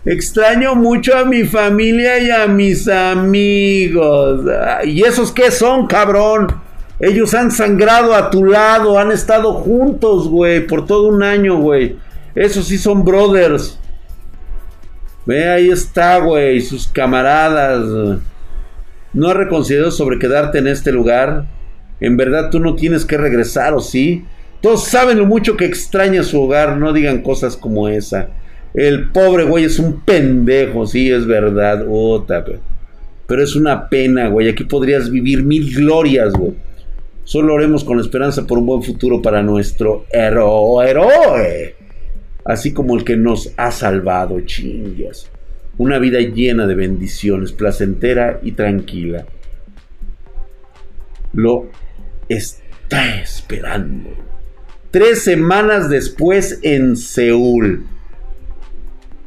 Extraño mucho a mi familia y a mis amigos. ¿Y esos qué son, cabrón? Ellos han sangrado a tu lado, han estado juntos, güey, por todo un año, güey. Esos sí son brothers. Ve, ahí está, güey, sus camaradas. ¿No has reconsiderado sobre quedarte en este lugar? En verdad tú no tienes que regresar, ¿o sí? Todos saben lo mucho que extraña su hogar, no digan cosas como esa. El pobre güey es un pendejo, sí, es verdad. pero es una pena, güey. Aquí podrías vivir mil glorias, güey. Solo oremos con esperanza por un buen futuro para nuestro héroe, héroe. Así como el que nos ha salvado, chingas. Una vida llena de bendiciones, placentera y tranquila. Lo está esperando. Tres semanas después en Seúl.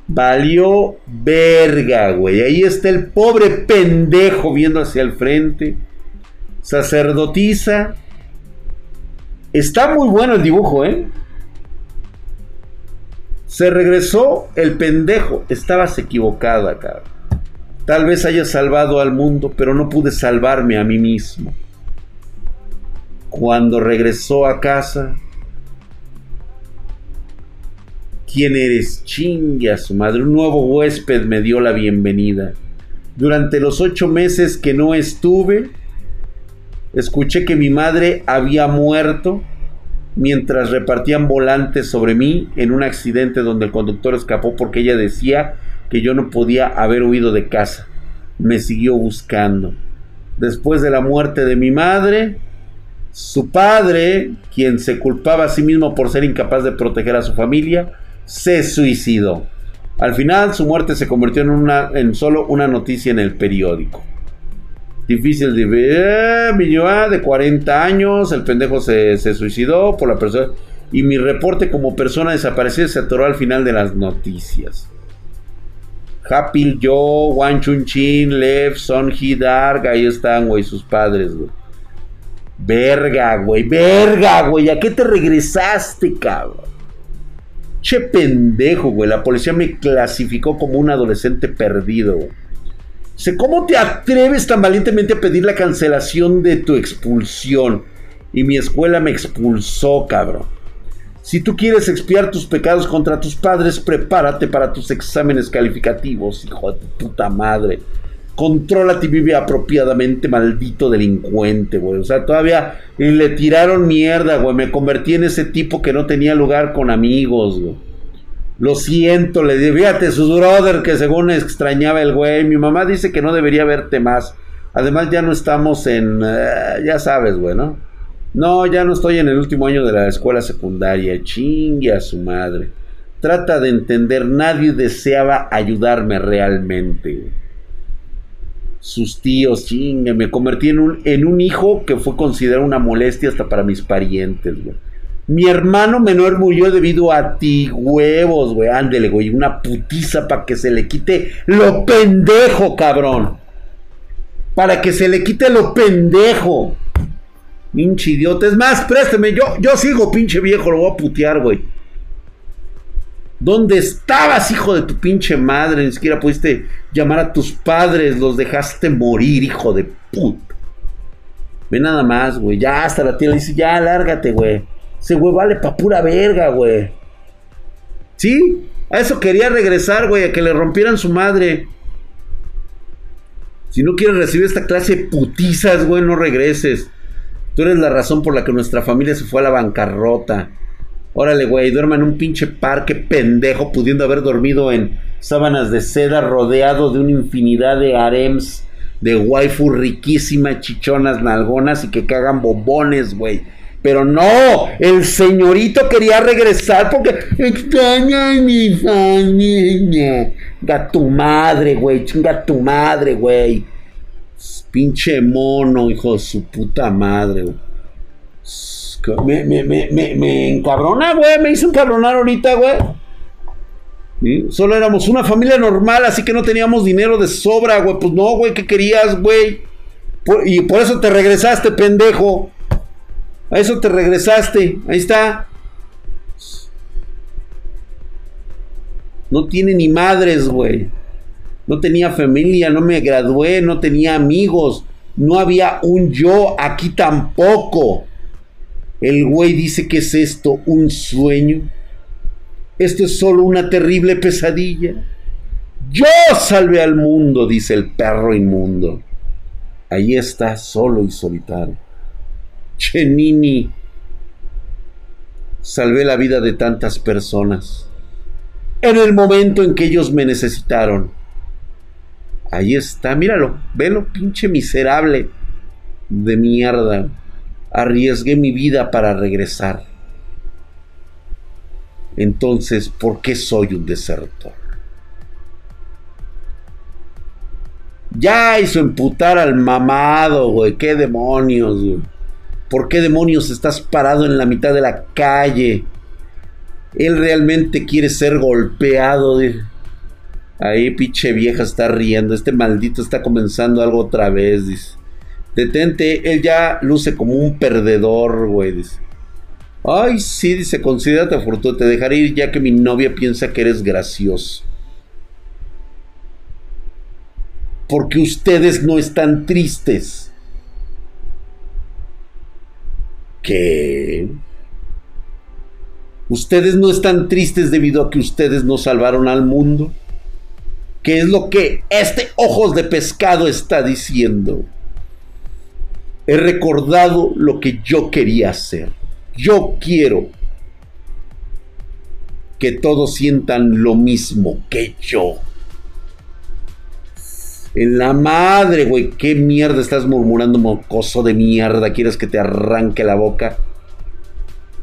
Valió verga, güey. Ahí está el pobre pendejo viendo hacia el frente. Sacerdotisa. Está muy bueno el dibujo, ¿eh? Se regresó el pendejo. Estabas equivocada, cabrón. Tal vez haya salvado al mundo, pero no pude salvarme a mí mismo. Cuando regresó a casa, ¿Quién eres? Chingue a su madre. Un nuevo huésped me dio la bienvenida. Durante los ocho meses que no estuve, escuché que mi madre había muerto mientras repartían volantes sobre mí en un accidente donde el conductor escapó porque ella decía que yo no podía haber huido de casa. Me siguió buscando. Después de la muerte de mi madre, su padre, quien se culpaba a sí mismo por ser incapaz de proteger a su familia, se suicidó. Al final su muerte se convirtió en, solo una noticia en el periódico. Difícil de ver, mi de 40 años, el pendejo se, suicidó por la persona... Y mi reporte como persona desaparecida se atoró al final de las noticias. Happy Joe, Wan Chun Chin, Lev, Son Dark, ahí están, güey, sus padres, güey. Verga, güey, verga, güey, ¿a qué te regresaste, cabrón? Che pendejo, güey. La policía me clasificó como un adolescente perdido, Sé ¿cómo te atreves tan valientemente a pedir la cancelación de tu expulsión? Y mi escuela me expulsó, cabrón. Si tú quieres expiar tus pecados contra tus padres, prepárate para tus exámenes calificativos, hijo de puta madre. Contrólate y vive apropiadamente, maldito delincuente, güey. O sea, todavía le tiraron mierda, güey. Me convertí en ese tipo que no tenía lugar con amigos, güey. Lo siento, le dije, fíjate, su brother que según extrañaba el güey. Mi mamá dice que no debería verte más. Además, ya no estamos en. Eh, ya sabes, güey, ¿no? No, ya no estoy en el último año de la escuela secundaria. Chingue a su madre. Trata de entender, nadie deseaba ayudarme realmente, güey sus tíos, chingue, me convertí en un, en un hijo que fue considerado una molestia hasta para mis parientes, güey. Mi hermano menor murió debido a ti, huevos, güey. Ándele, güey. Una putiza para que se le quite lo pendejo, cabrón. Para que se le quite lo pendejo. Pinche idiota. Es más, présteme. Yo, yo sigo, pinche viejo. Lo voy a putear, güey. ¿Dónde estabas, hijo de tu pinche madre? Ni siquiera pudiste llamar a tus padres, los dejaste morir, hijo de puta. Ve nada más, güey. Ya hasta la tía le dice, ya, lárgate, güey. Ese güey vale pa' pura verga, güey. ¿Sí? A eso quería regresar, güey, a que le rompieran su madre. Si no quieres recibir esta clase de putizas, güey, no regreses. Tú eres la razón por la que nuestra familia se fue a la bancarrota. Órale, güey, duerma en un pinche parque pendejo, pudiendo haber dormido en sábanas de seda rodeado de una infinidad de harems de waifu riquísimas, chichonas, nalgonas y que cagan bombones, güey. Pero no, el señorito quería regresar porque extraña a mi familia. Chinga tu madre, güey, chinga tu madre, güey. Pinche mono, hijo de su puta madre, güey. Me, me, me, me, encabrona, güey. Me hizo encabronar ahorita, güey. Solo éramos una familia normal, así que no teníamos dinero de sobra, güey. Pues no, güey, ¿qué querías, güey? y por eso te regresaste, pendejo. A eso te regresaste. Ahí está. No tiene ni madres, güey. No tenía familia, no me gradué, no tenía amigos. No había un yo aquí tampoco. El güey dice que es esto un sueño. Esto es solo una terrible pesadilla. Yo salvé al mundo, dice el perro inmundo. Ahí está, solo y solitario. Chenini. Salvé la vida de tantas personas. En el momento en que ellos me necesitaron. Ahí está, míralo, velo, pinche miserable de mierda arriesgué mi vida para regresar. Entonces, ¿por qué soy un desertor? Ya hizo emputar al mamado, güey. ¿Qué demonios, güey? ¿Por qué demonios estás parado en la mitad de la calle? Él realmente quiere ser golpeado. Ahí, pinche vieja, está riendo. Este maldito está comenzando algo otra vez, dice. Detente, él ya luce como un perdedor, güey. Ay, sí, dice, considérate afortunado. Te dejaré ir ya que mi novia piensa que eres gracioso. Porque ustedes no están tristes. ¿Qué? Ustedes no están tristes debido a que ustedes no salvaron al mundo. ¿Qué es lo que este ojos de pescado está diciendo? He recordado lo que yo quería hacer. Yo quiero que todos sientan lo mismo que yo. En la madre, güey, qué mierda estás murmurando, mocoso de mierda. ¿Quieres que te arranque la boca?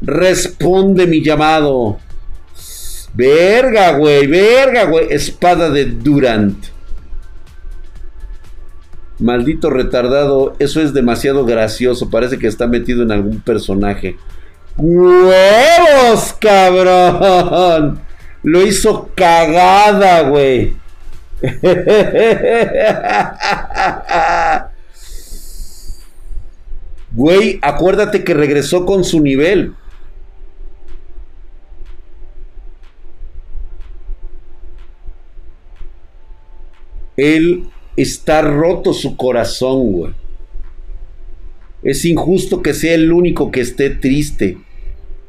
Responde mi llamado. Verga, güey, verga, güey. Espada de Durant. Maldito retardado, eso es demasiado gracioso. Parece que está metido en algún personaje. ¡Huevos, cabrón! Lo hizo cagada, güey. Güey, acuérdate que regresó con su nivel. Él está roto su corazón, güey. Es injusto que sea el único que esté triste.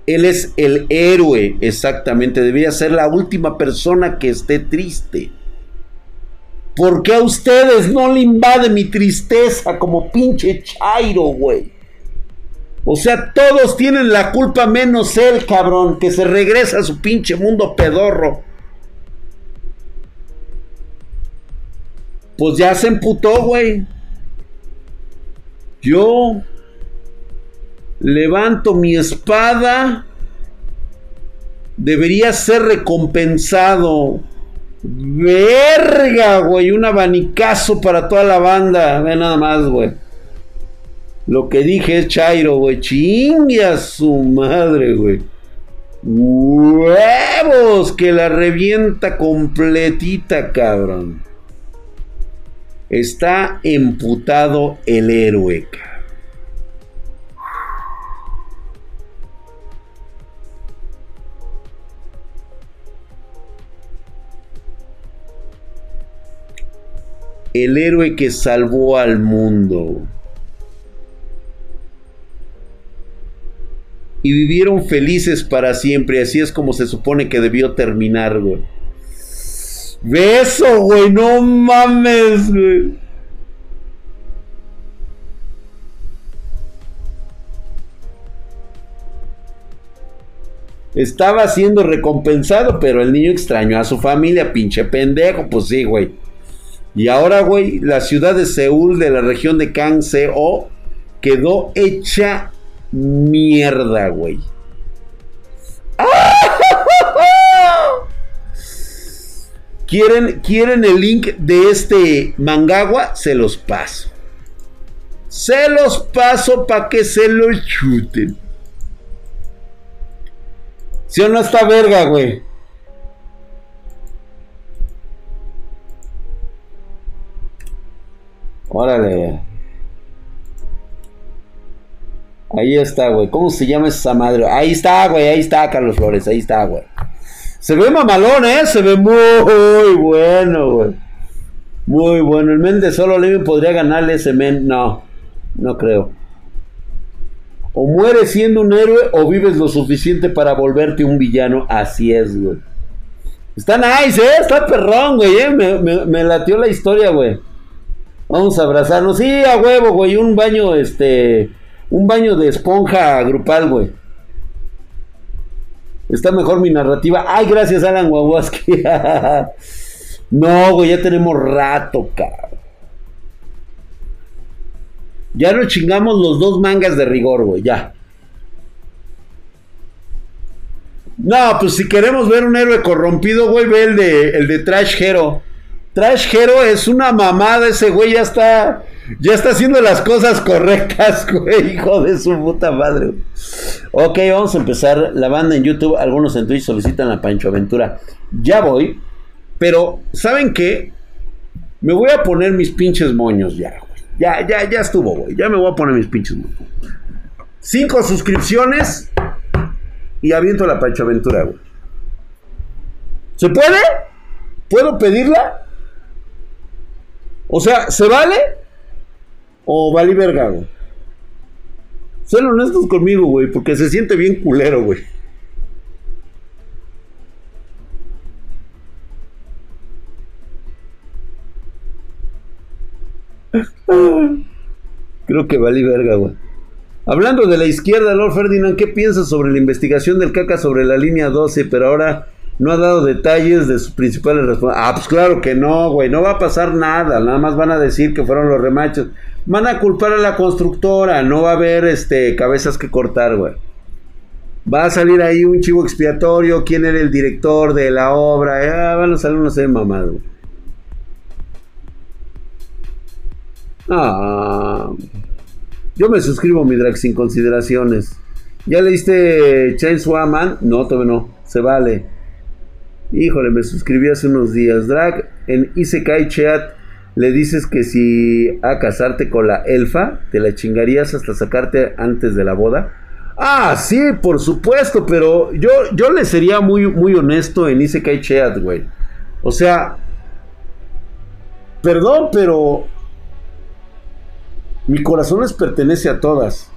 Él es el héroe, exactamente. Debería ser la última persona que esté triste. ¿Por qué a ustedes no le invade mi tristeza como pinche Chairo, güey? O sea, todos tienen la culpa menos él, cabrón, que se regresa a su pinche mundo pedorro. Pues ya se emputó, güey. Yo levanto mi espada. Debería ser recompensado. Verga, güey. Un abanicazo para toda la banda. Ve nada más, güey. Lo que dije es Chairo, güey. Chingue a su madre, güey. Huevos que la revienta completita, cabrón. Está emputado el héroe. El héroe que salvó al mundo. y vivieron felices para siempre. Así es como se supone que debió terminar, güey. Beso, güey, no mames, güey. Estaba siendo recompensado, pero el niño extrañó a su familia, pinche pendejo, pues sí, güey. Y ahora, güey, la ciudad de Seúl de la región de Kanseo quedó hecha mierda, güey. ¿Quieren, ¿Quieren el link de este mangagua? Se los paso. Se los paso para que se lo chuten. Si o no está verga, güey? Órale. Ahí está, güey. ¿Cómo se llama esa madre? Ahí está, güey. Ahí está, Carlos Flores. Ahí está, güey. Se ve mamalón, ¿eh? Se ve muy bueno, güey. Muy bueno. El men de solo Levin podría ganarle ese men. No, no creo. O mueres siendo un héroe o vives lo suficiente para volverte un villano. Así es, güey. Está nice, ¿eh? Está perrón, güey. ¿eh? Me, me, me latió la historia, güey. Vamos a abrazarnos. Sí, a huevo, güey. Un baño, este un baño de esponja grupal, güey. Está mejor mi narrativa. Ay, gracias, Alan Wawaski. no, güey, ya tenemos rato, cabrón. Ya nos chingamos los dos mangas de rigor, güey, ya. No, pues si queremos ver un héroe corrompido, güey, ve el de, el de Trash Hero. Trash Hero es una mamada, ese güey ya está ya está haciendo las cosas correctas, güey, hijo de su puta madre. Ok, vamos a empezar. La banda en YouTube, algunos en Twitch solicitan la Pancho Aventura. Ya voy, pero ¿saben qué? Me voy a poner mis pinches moños ya, güey. Ya, ya, ya estuvo, güey. Ya me voy a poner mis pinches moños. Cinco suscripciones y aviento la Pancho Aventura, güey. ¿Se puede? ¿Puedo pedirla? O sea, ¿se vale? O vale verga, güey. Sean honestos conmigo, güey, porque se siente bien culero, güey. Creo que vale verga, güey. Hablando de la izquierda, Lord Ferdinand, ¿qué piensas sobre la investigación del caca sobre la línea 12? Pero ahora no ha dado detalles de sus principales respuestas. Ah, pues claro que no, güey. No va a pasar nada. Nada más van a decir que fueron los remachos. Van a culpar a la constructora, no va a haber este cabezas que cortar, güey. Va a salir ahí un chivo expiatorio, quién era el director de la obra, ah, van a salir no sé mamado. Ah, yo me suscribo, mi drag, sin consideraciones. ¿Ya leíste Chainsaw Man? No, todavía no. Se vale. Híjole, me suscribí hace unos días. Drag en Isekai Chat le dices que si a casarte con la elfa, te la chingarías hasta sacarte antes de la boda. Ah, sí, por supuesto, pero yo, yo le sería muy, muy honesto en Isekai Chat, güey. O sea, Perdón, pero mi corazón les pertenece a todas.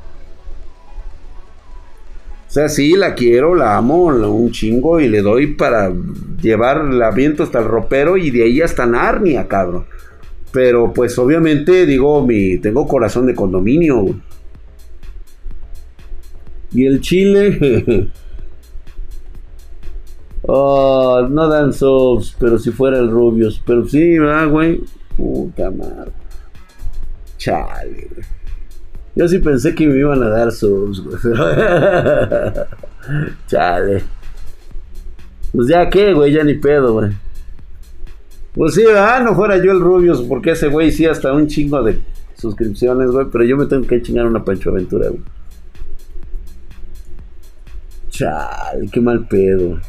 Sea, sí, la quiero, la amo, un chingo y le doy para llevar la viento hasta el ropero y de ahí hasta Narnia, cabrón. Pero pues obviamente digo, mi, tengo corazón de condominio. Y el chile... oh, no dan subs, pero si fuera el Rubios. Pero sí, va, güey. Puta madre. Chale, Yo sí pensé que me iban a dar subs, güey. Chale. Pues ya qué, güey, ya ni pedo, güey. Pues sí, ah, no fuera yo el Rubius, porque ese güey sí hasta un chingo de suscripciones, güey, pero yo me tengo que chingar una Pancho Aventura, güey. Chale, qué mal pedo.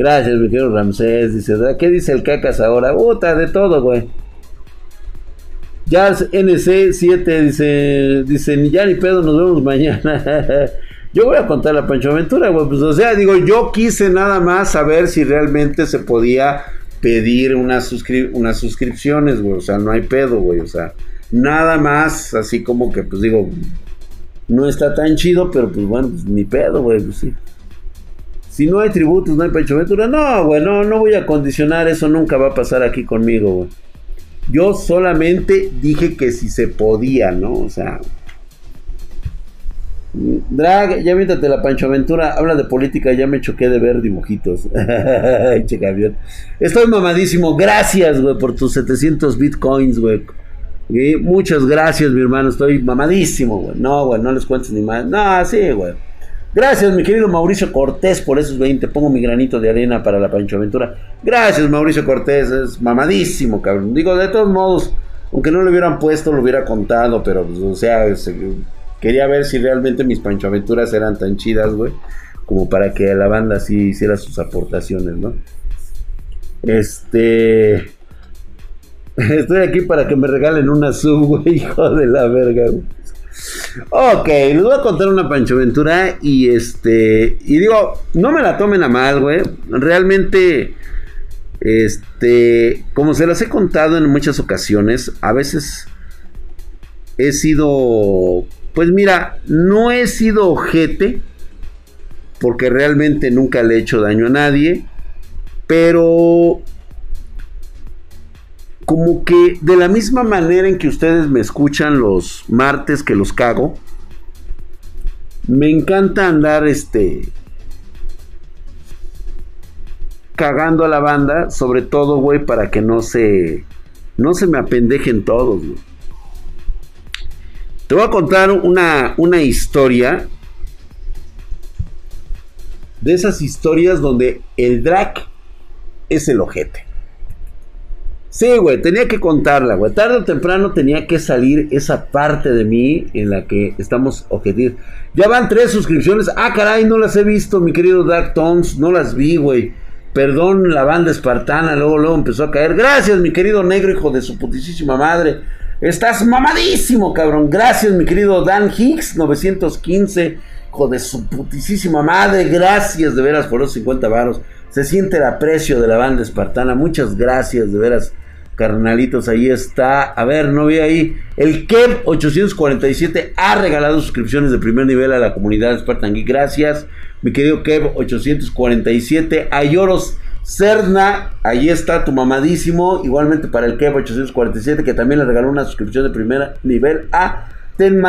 Gracias, mi querido Ramsés. Dice, ¿qué dice el cacas ahora? Puta, de todo, güey. Ya NC7 dice, dice, ya ni pedo, nos vemos mañana. yo voy a contar la Pancho Aventura, güey. Pues, o sea, digo, yo quise nada más saber si realmente se podía pedir unas, unas suscripciones, güey. O sea, no hay pedo, güey. O sea, nada más, así como que, pues digo, no está tan chido, pero pues bueno, pues ni pedo, güey. Pues. Si no hay tributos, no hay Pancho Aventura. No, güey, no, voy a condicionar. Eso nunca va a pasar aquí conmigo, güey. Yo solamente dije que si se podía, ¿no? O sea. Drag, ya vítate la Pancho Aventura, habla de política, ya me choqué de ver dibujitos. che, Estoy mamadísimo, gracias, güey, por tus 700 bitcoins, güey. Muchas gracias, mi hermano, estoy mamadísimo, güey. No, güey, no les cuentes ni más. No, sí, güey. Gracias, mi querido Mauricio Cortés, por esos 20. Pongo mi granito de arena para la Pancho Aventura. Gracias, Mauricio Cortés. Es mamadísimo, cabrón. Digo, de todos modos, aunque no lo hubieran puesto, lo hubiera contado, pero, pues, o sea, quería ver si realmente mis Pancho Aventuras eran tan chidas, güey, como para que la banda sí hiciera sus aportaciones, ¿no? Este. Estoy aquí para que me regalen una sub, güey, hijo de la verga, güey. Ok, les voy a contar una Pancho Ventura y este, y digo, no me la tomen a mal, güey. Realmente, este, como se las he contado en muchas ocasiones, a veces he sido, pues mira, no he sido ojete, porque realmente nunca le he hecho daño a nadie, pero como que de la misma manera en que ustedes me escuchan los martes que los cago, me encanta andar este cagando a la banda, sobre todo, güey, para que no se no se me apendejen todos. Te voy a contar una, una historia de esas historias donde el drag es el ojete. Sí, güey, tenía que contarla, güey. Tarde o temprano tenía que salir esa parte de mí en la que estamos objetivos. Ya van tres suscripciones. Ah, caray, no las he visto, mi querido Dark Tones. No las vi, güey. Perdón, la banda espartana. Luego, luego empezó a caer. Gracias, mi querido negro, hijo de su putísima madre. Estás mamadísimo, cabrón. Gracias, mi querido Dan Hicks, 915. Hijo de su putísima madre. Gracias de veras por los 50 varos. Se siente el aprecio de la banda espartana. Muchas gracias, de veras, carnalitos. Ahí está. A ver, no vi ahí. El Kev 847 ha regalado suscripciones de primer nivel a la comunidad Spartan Geek. Gracias, mi querido Kev 847. Ayoros Cerna, ahí está tu mamadísimo. Igualmente para el Kev 847, que también le regaló una suscripción de primer nivel a Ten,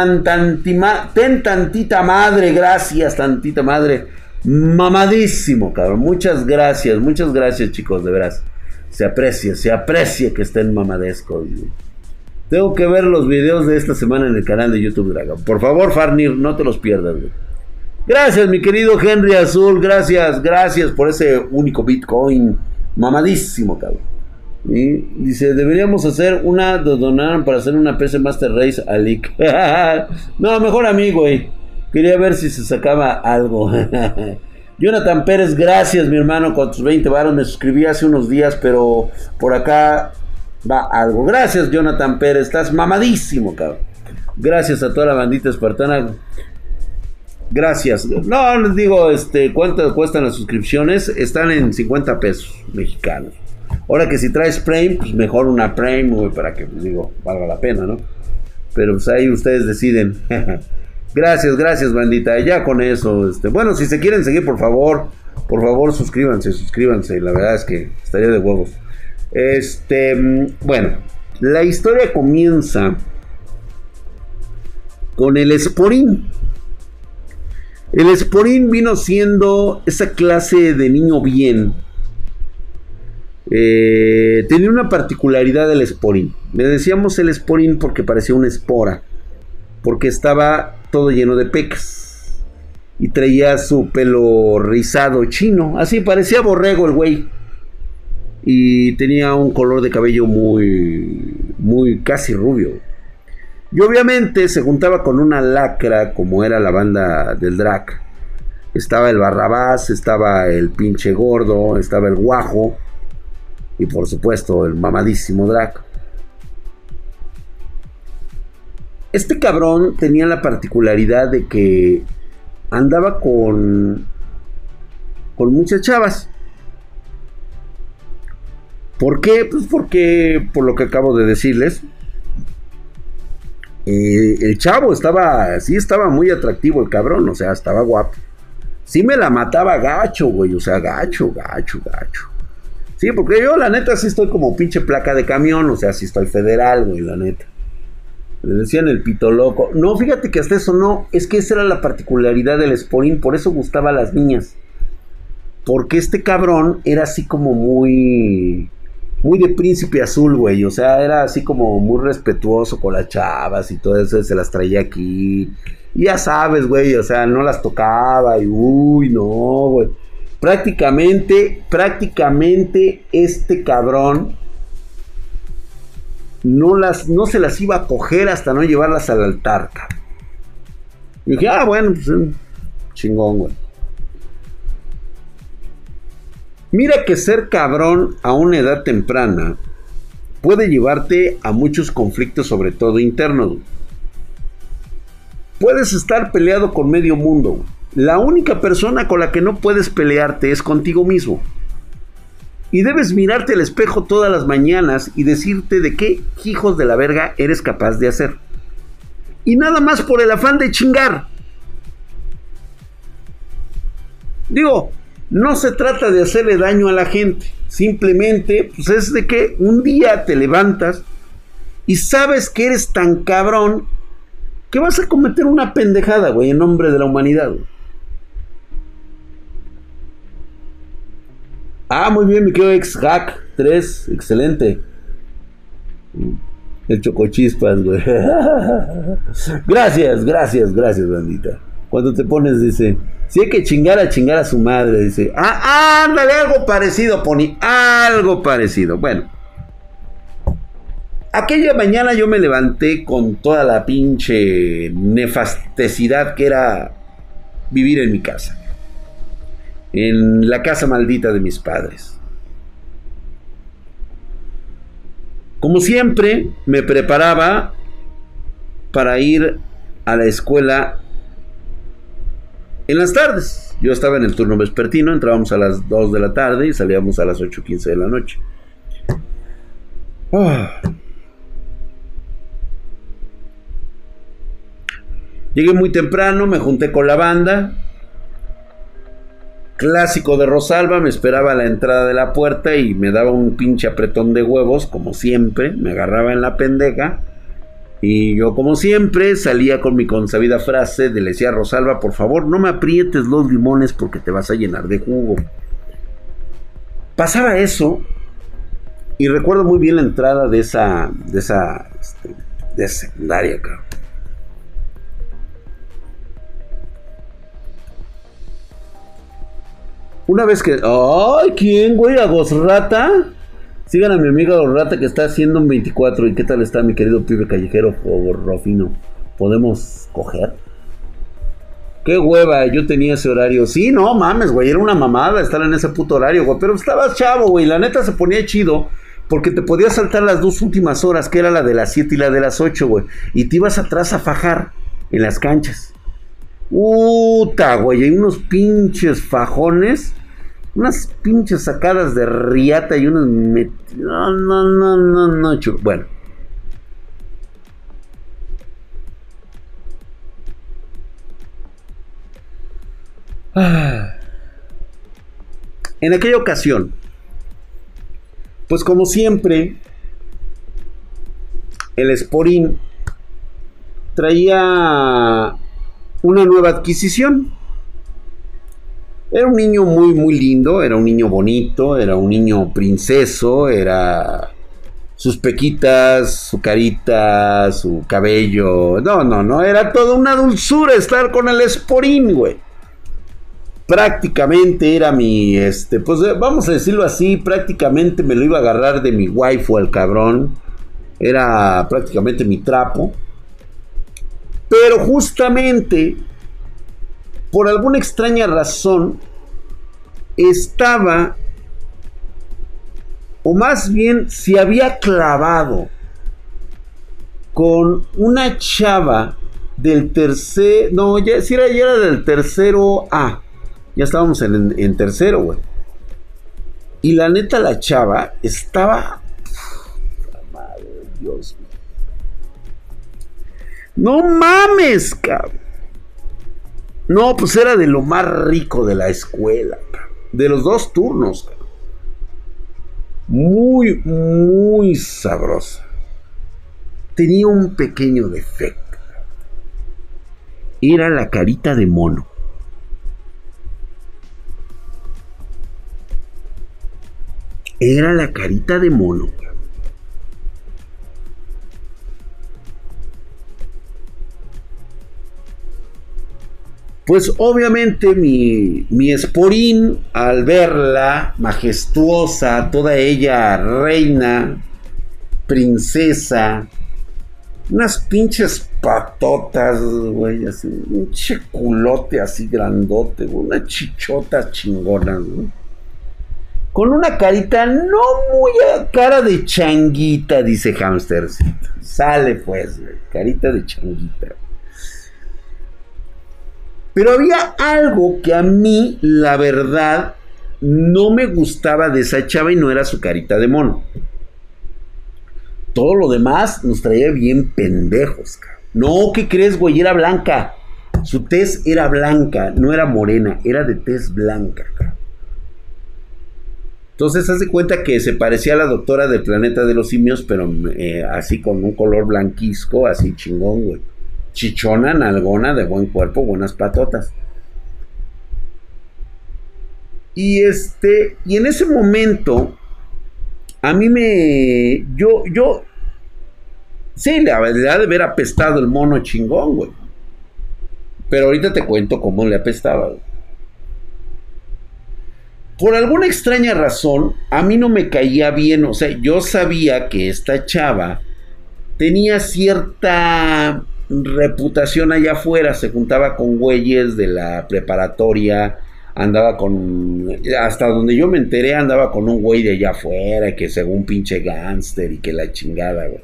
ten tantita madre. Gracias, tantita madre. Mamadísimo, cabrón. Muchas gracias, muchas gracias, chicos, de veras. Se aprecia, se aprecia que estén mamadescos. Tengo que ver los videos de esta semana en el canal de YouTube Dragon. Por favor, Farnir, no te los pierdas, Gracias, mi querido Henry Azul. Gracias, gracias por ese único Bitcoin. Mamadísimo, cabrón. Dice, deberíamos hacer una, donar para hacer una PC Master Race a no, mejor amigo, güey. Quería ver si se sacaba algo. Jonathan Pérez, gracias mi hermano con tus 20 varos. Me suscribí hace unos días, pero por acá va algo. Gracias Jonathan Pérez, estás mamadísimo, cabrón. Gracias a toda la bandita espartana. Gracias. No, les digo, este, ¿cuánto cuestan las suscripciones? Están en 50 pesos mexicanos. Ahora que si traes Prime, pues mejor una Prime, para que, pues, digo, valga la pena, ¿no? Pero pues ahí ustedes deciden. gracias, gracias, bandita. Ya con eso, este, bueno, si se quieren seguir, por favor, por favor, suscríbanse, suscríbanse. La verdad es que estaría de huevos. Este, bueno, la historia comienza con el Sporín. El Sporín vino siendo esa clase de niño bien. Eh, tenía una particularidad del Sporín. Le decíamos el Sporín porque parecía una espora. Porque estaba todo lleno de pecas. Y traía su pelo rizado chino. Así parecía borrego el güey. Y tenía un color de cabello muy, muy casi rubio. Y obviamente se juntaba con una lacra como era la banda del drag. Estaba el Barrabás, estaba el pinche gordo, estaba el guajo y por supuesto el mamadísimo drag. Este cabrón tenía la particularidad de que andaba con con muchas chavas. ¿Por qué? Pues porque por lo que acabo de decirles, eh, el chavo estaba, sí estaba muy atractivo el cabrón, o sea, estaba guapo. Sí me la mataba gacho, güey, o sea, gacho, gacho, gacho. Sí, porque yo la neta sí estoy como pinche placa de camión, o sea, sí estoy federal, güey, la neta. Le decían el pito loco. No, fíjate que hasta eso no, es que esa era la particularidad del Sporín, por eso gustaba a las niñas. Porque este cabrón era así como muy muy de príncipe azul, güey. O sea, era así como muy respetuoso con las chavas y todo eso, se las traía aquí. Ya sabes, güey, o sea, no las tocaba y uy, no, güey. Prácticamente, prácticamente este cabrón no, las, no se las iba a coger hasta no llevarlas al altar. Y dije, ah, bueno, pues chingón, güey. Mira que ser cabrón a una edad temprana puede llevarte a muchos conflictos, sobre todo internos. Puedes estar peleado con medio mundo. La única persona con la que no puedes pelearte es contigo mismo. Y debes mirarte al espejo todas las mañanas y decirte de qué hijos de la verga eres capaz de hacer. Y nada más por el afán de chingar. Digo, no se trata de hacerle daño a la gente, simplemente pues es de que un día te levantas y sabes que eres tan cabrón que vas a cometer una pendejada, güey, en nombre de la humanidad. Ah, muy bien, mi querido ex hack 3, excelente. El chocochispas, güey. gracias, gracias, gracias, bandita. Cuando te pones, dice, si hay que chingar a chingar a su madre, dice, ah, ándale, algo parecido, Pony, algo parecido. Bueno, aquella mañana yo me levanté con toda la pinche nefastecidad que era vivir en mi casa, en la casa maldita de mis padres. Como siempre, me preparaba para ir a la escuela en las tardes. Yo estaba en el turno vespertino, entrábamos a las 2 de la tarde y salíamos a las 8.15 de la noche. Ah. Llegué muy temprano, me junté con la banda. Clásico de Rosalba, me esperaba a la entrada de la puerta y me daba un pinche apretón de huevos, como siempre. Me agarraba en la pendeja y yo, como siempre, salía con mi consabida frase de le decía Rosalba, por favor, no me aprietes los limones porque te vas a llenar de jugo. Pasaba eso, y recuerdo muy bien la entrada de esa, de esa, este, de secundaria, cabrón. Una vez que. ¡Ay! ¿Quién, güey? ¿A Gosrata? Sigan a mi amiga Rata que está haciendo un 24. ¿Y qué tal está mi querido pibe callejero o Rofino? ¿Podemos coger? Qué hueva, yo tenía ese horario. Sí, no mames, güey, era una mamada estar en ese puto horario, güey. Pero estabas chavo, güey. La neta se ponía chido. Porque te podías saltar las dos últimas horas, que era la de las 7 y la de las 8, güey. Y te ibas atrás a fajar en las canchas. Puta, güey, hay unos pinches fajones. Unas pinches sacadas de riata y unos... No, no, no, no, no, Bueno. Ah. En aquella ocasión, pues como siempre, el Sporín traía una nueva adquisición. Era un niño muy, muy lindo, era un niño bonito, era un niño princeso, era sus pequitas, su carita, su cabello. No, no, no, era toda una dulzura estar con el esporín, güey. Prácticamente era mi, este, pues vamos a decirlo así, prácticamente me lo iba a agarrar de mi waifu al cabrón. Era prácticamente mi trapo. Pero justamente, por alguna extraña razón, estaba, o más bien se había clavado con una chava del tercer, no, ya, si era, ya era del tercero A, ya estábamos en, en tercero, güey. Y la neta, la chava estaba, madre Dios no mames, cabrón. No, pues era de lo más rico de la escuela. De los dos turnos. Muy, muy sabrosa. Tenía un pequeño defecto. Era la carita de mono. Era la carita de mono. Pues obviamente mi, mi esporín, al verla majestuosa, toda ella reina, princesa, unas pinches patotas, güey, así, un culote así grandote, una chichota chingona, güey. Con una carita no muy a cara de changuita, dice Hamstercito. Sale pues, güey, carita de changuita. Pero había algo que a mí, la verdad, no me gustaba de esa chava y no era su carita de mono. Todo lo demás nos traía bien pendejos. No, ¿qué crees, güey? Era blanca. Su tez era blanca, no era morena, era de tez blanca. Entonces, haz de cuenta que se parecía a la doctora del planeta de los simios, pero eh, así con un color blanquisco, así chingón, güey chichona, nalgona, de buen cuerpo, buenas patotas. Y este, y en ese momento, a mí me, yo, yo, sí, la verdad de haber apestado el mono chingón, güey. Pero ahorita te cuento cómo le apestaba, Por alguna extraña razón, a mí no me caía bien, o sea, yo sabía que esta chava tenía cierta reputación allá afuera, se juntaba con güeyes de la preparatoria, andaba con, hasta donde yo me enteré, andaba con un güey de allá afuera, que según pinche gánster y que la chingada, güey.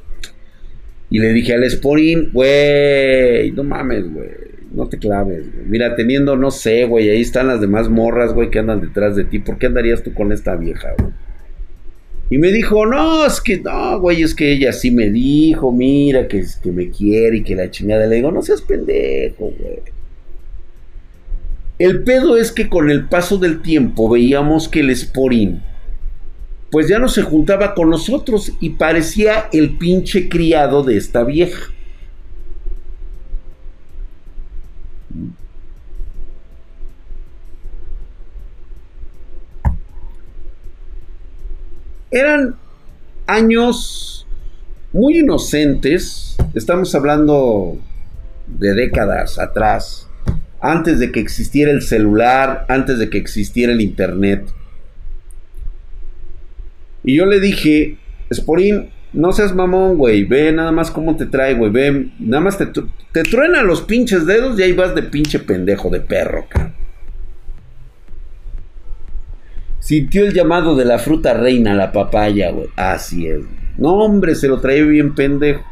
Y le dije al Sporín, güey, no mames, güey, no te claves, güey. Mira, teniendo, no sé, güey, ahí están las demás morras, güey, que andan detrás de ti. ¿Por qué andarías tú con esta vieja, güey? Y me dijo, no, es que no, güey, es que ella sí me dijo, mira, que, que me quiere y que la chingada. Le digo, no seas pendejo, güey. El pedo es que con el paso del tiempo veíamos que el esporín, pues ya no se juntaba con nosotros y parecía el pinche criado de esta vieja. Eran años muy inocentes, estamos hablando de décadas atrás, antes de que existiera el celular, antes de que existiera el internet. Y yo le dije, Sporín, no seas mamón, güey, ve nada más cómo te trae, güey, ve, nada más te, te truenan los pinches dedos y ahí vas de pinche pendejo de perro, cabrón. Sintió el llamado de la fruta reina, la papaya, güey. Así es. No, hombre, se lo trae bien pendejo.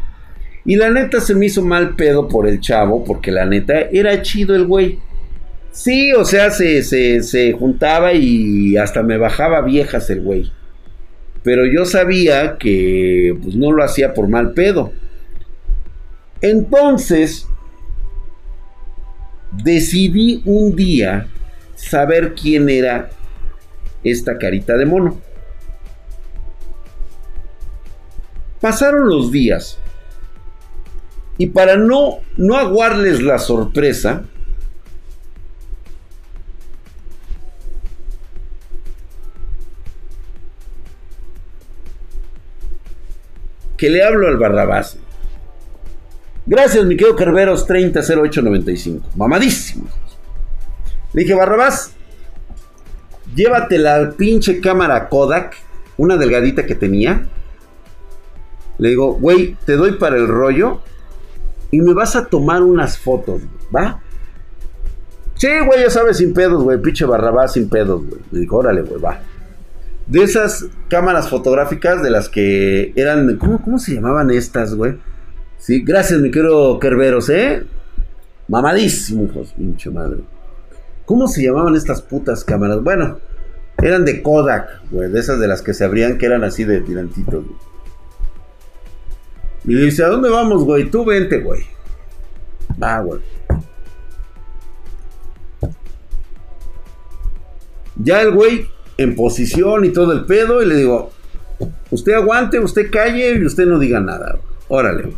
Y la neta se me hizo mal pedo por el chavo, porque la neta era chido el güey. Sí, o sea, se, se, juntaba y hasta me bajaba viejas el güey. Pero yo sabía que pues, no lo hacía por mal pedo. Entonces, decidí un día saber quién era esta carita de mono. Pasaron los días y para no, no aguarles la sorpresa, que le hablo al Barrabás. Gracias, mi querido Carveros 300895. Mamadísimo. Le dije, Barrabás, llévate la pinche cámara Kodak, una delgadita que tenía. Le digo, güey, te doy para el rollo y me vas a tomar unas fotos, ¿va? Sí, güey, ya sabes, sin pedos, güey, pinche Barrabás sin pedos, güey. Le digo, órale, güey, va. De esas cámaras fotográficas de las que eran, ¿cómo, se llamaban estas, güey? Sí, gracias, mi querido Kerberos, ¿eh? Mamadísimo, hijos, pinche madre. ¿Cómo se llamaban estas putas cámaras? Bueno, eran de Kodak, güey, de esas de las que se abrían que eran así de tirantitos, güey. Y dice, ¿a dónde vamos, güey? Tú vente, güey. Va, güey. Ya el güey en posición y todo el pedo y le digo, usted aguante, usted calle y usted no diga nada. Órale, güey.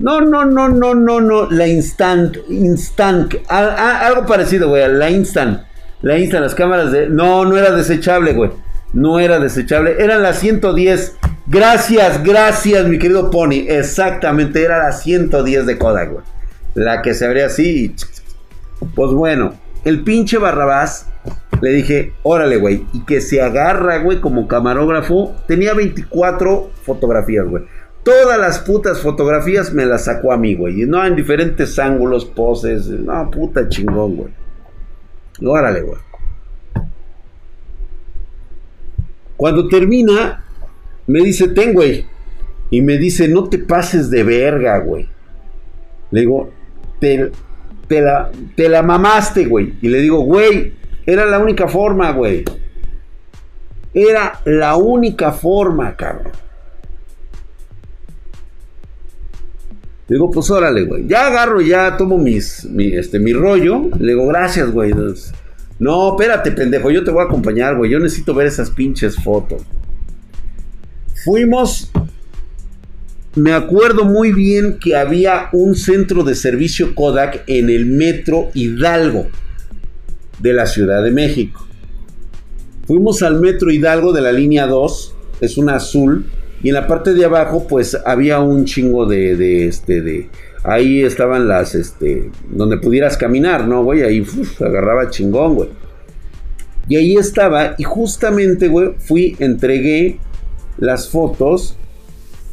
No, no, no, no, no, no. La instant, instant. algo parecido, güey. La instant. La instant, las cámaras de. No, no era desechable, güey. No era desechable. Eran las 110. Gracias, gracias, mi querido Pony. Exactamente, era la 110 de Kodak, güey. La que se abría así. Pues bueno, el pinche Barrabás. Le dije, órale, güey. Y que se agarra, güey, como camarógrafo. Tenía 24 fotografías, güey. Todas las putas fotografías me las sacó a mí, güey. Y no en diferentes ángulos, poses. No, puta chingón, güey. Órale, güey. Cuando termina, me dice, ten, güey. Y me dice, no te pases de verga, güey. Le digo, te, te, la, te la mamaste, güey. Y le digo, güey, era la única forma, güey. Era la única forma, cabrón. Digo, pues órale, güey. Ya agarro, ya tomo mis, mi, este, mi rollo. Le digo, gracias, güey. No, espérate, pendejo. Yo te voy a acompañar, güey. Yo necesito ver esas pinches fotos. Fuimos. Me acuerdo muy bien que había un centro de servicio Kodak en el metro Hidalgo de la Ciudad de México. Fuimos al metro Hidalgo de la línea 2, es una azul, y en la parte de abajo, pues había un chingo de, de este, de. Ahí estaban las, este, donde pudieras caminar, ¿no, güey? Ahí agarraba chingón, güey. Y ahí estaba, y justamente, güey, fui, entregué las fotos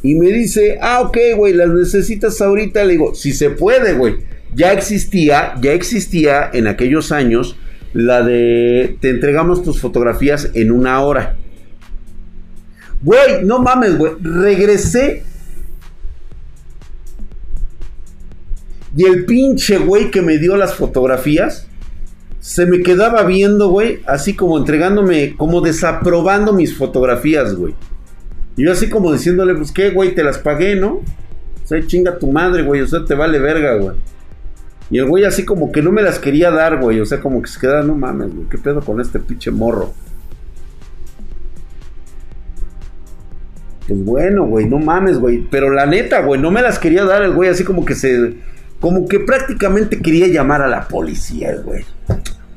y me dice, ah, ok, güey, las necesitas ahorita. Le digo, si se puede, güey. Ya existía, ya existía en aquellos años la de te entregamos tus fotografías en una hora. Güey, no mames, güey. Regresé. Y el pinche güey que me dio las fotografías se me quedaba viendo, güey, así como entregándome, como desaprobando mis fotografías, güey. Y yo así como diciéndole, pues qué, güey, te las pagué, ¿no? O sea, chinga tu madre, güey, o sea, te vale verga, güey. Y el güey así como que no me las quería dar, güey, o sea, como que se quedaba, no mames, güey, qué pedo con este pinche morro. Pues bueno, güey, no mames, güey. Pero la neta, güey, no me las quería dar el güey, así como que se. Como que prácticamente quería llamar a la policía, güey.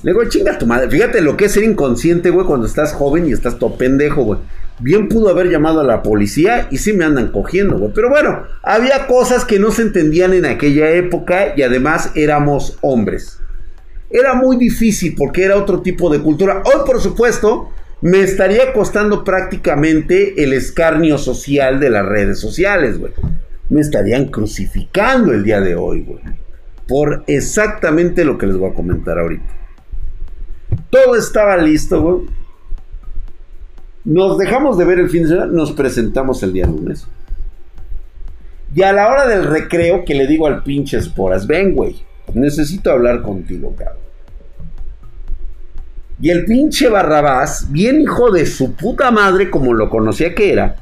Le digo, chinga tu madre. Fíjate lo que es ser inconsciente, güey, cuando estás joven y estás todo pendejo, güey. Bien pudo haber llamado a la policía y sí me andan cogiendo, güey. Pero bueno, había cosas que no se entendían en aquella época y además éramos hombres. Era muy difícil porque era otro tipo de cultura. Hoy, por supuesto, me estaría costando prácticamente el escarnio social de las redes sociales, güey. Me estarían crucificando el día de hoy, güey. Por exactamente lo que les voy a comentar ahorita. Todo estaba listo, güey. Nos dejamos de ver el fin de semana, nos presentamos el día lunes. Y a la hora del recreo que le digo al pinche esporas, ven, güey, necesito hablar contigo, cabrón. Y el pinche Barrabás, bien hijo de su puta madre, como lo conocía que era,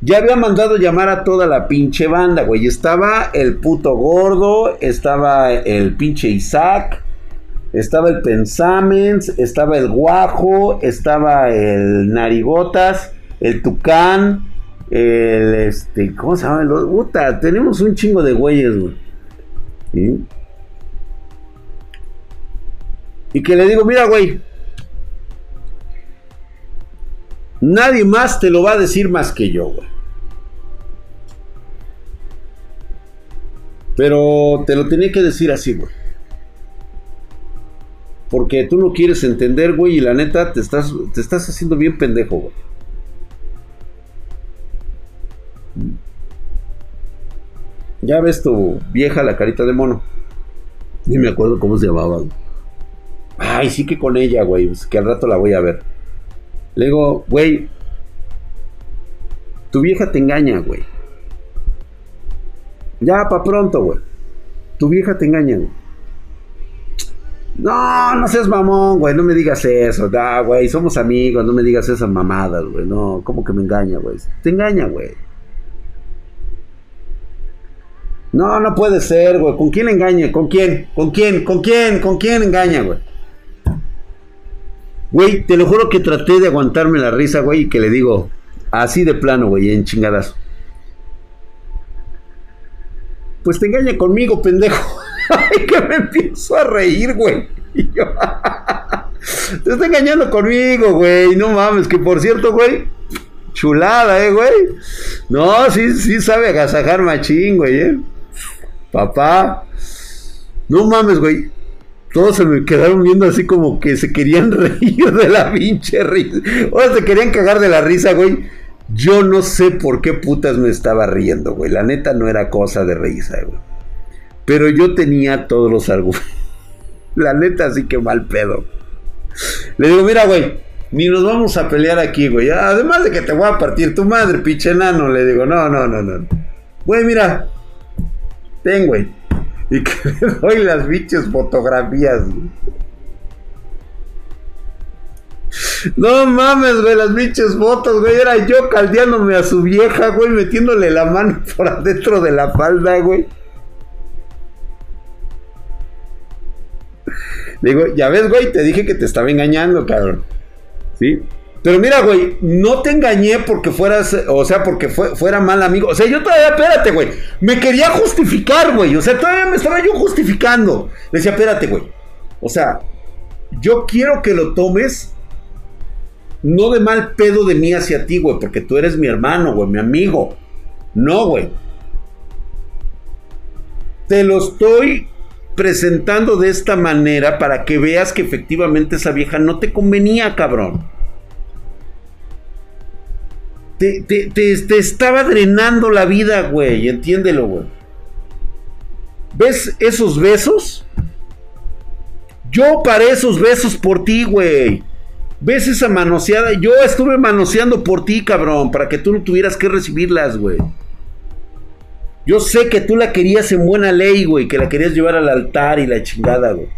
ya había mandado llamar a toda la pinche banda, güey. Estaba el puto gordo, estaba el pinche Isaac, estaba el Pensamens, estaba el Guajo, estaba el Narigotas, el Tucán, el este, ¿cómo se llama? puta, tenemos un chingo de güeyes, güey. Y que le digo, mira, güey. Nadie más te lo va a decir más que yo, güey. Pero te lo tenía que decir así, güey. Porque tú no quieres entender, güey, y la neta te estás, te estás haciendo bien pendejo, güey. Ya ves tu vieja la carita de mono. Ni me acuerdo cómo se llamaba. Ay, sí que con ella, güey. Pues que al rato la voy a ver. Le digo, güey. Tu vieja te engaña, güey. Ya, pa' pronto, güey. Tu vieja te engaña, güey. No, no seas mamón, güey. No me digas eso. Da, güey. Somos amigos. No me digas esas mamadas, güey. No, ¿cómo que me engaña, güey? Te engaña, güey. No, no puede ser, güey. ¿Con quién engaña? ¿Con quién? ¿Con quién? ¿Con quién? ¿Con quién engaña, güey? Güey, te lo juro que traté de aguantarme la risa, güey, y que le digo así de plano, güey, en chingadas. Pues te engaña conmigo, pendejo. Ay, que me empiezo a reír, güey. te está engañando conmigo, güey. No mames, que por cierto, güey. Chulada, eh, güey. No, sí, sí sabe agasajar machín, güey, eh. Papá. No mames, güey. Todos se me quedaron viendo así como que se querían reír de la pinche risa. O se querían cagar de la risa, güey. Yo no sé por qué putas me estaba riendo, güey. La neta no era cosa de risa, güey. Pero yo tenía todos los argumentos. La neta sí que mal pedo. Le digo, mira, güey, ni nos vamos a pelear aquí, güey. Además de que te voy a partir tu madre, pinche enano. Le digo, no, no, no, no. Güey, mira. Ten, güey. Y que le doy las biches fotografías. No mames, güey, las biches fotos, güey. Era yo caldeándome a su vieja, güey, metiéndole la mano por adentro de la falda, güey. Digo, ya ves, güey, te dije que te estaba engañando, cabrón. ¿Sí? Pero mira, güey, no te engañé porque fueras, o sea, porque fuera mal amigo. O sea, yo todavía, espérate, güey. Me quería justificar, güey. O sea, todavía me estaba yo justificando. Le decía, espérate, güey. O sea, yo quiero que lo tomes no de mal pedo de mí hacia ti, güey, porque tú eres mi hermano, güey, mi amigo. No, güey. Te lo estoy presentando de esta manera para que veas que efectivamente esa vieja no te convenía, cabrón. Te, te, te, estaba drenando la vida, güey. Entiéndelo, güey. ¿Ves esos besos? Yo paré esos besos por ti, güey. ¿Ves esa manoseada? Yo estuve manoseando por ti, cabrón, para que tú no tuvieras que recibirlas, güey. Yo sé que tú la querías en buena ley, güey, que la querías llevar al altar y la chingada, güey.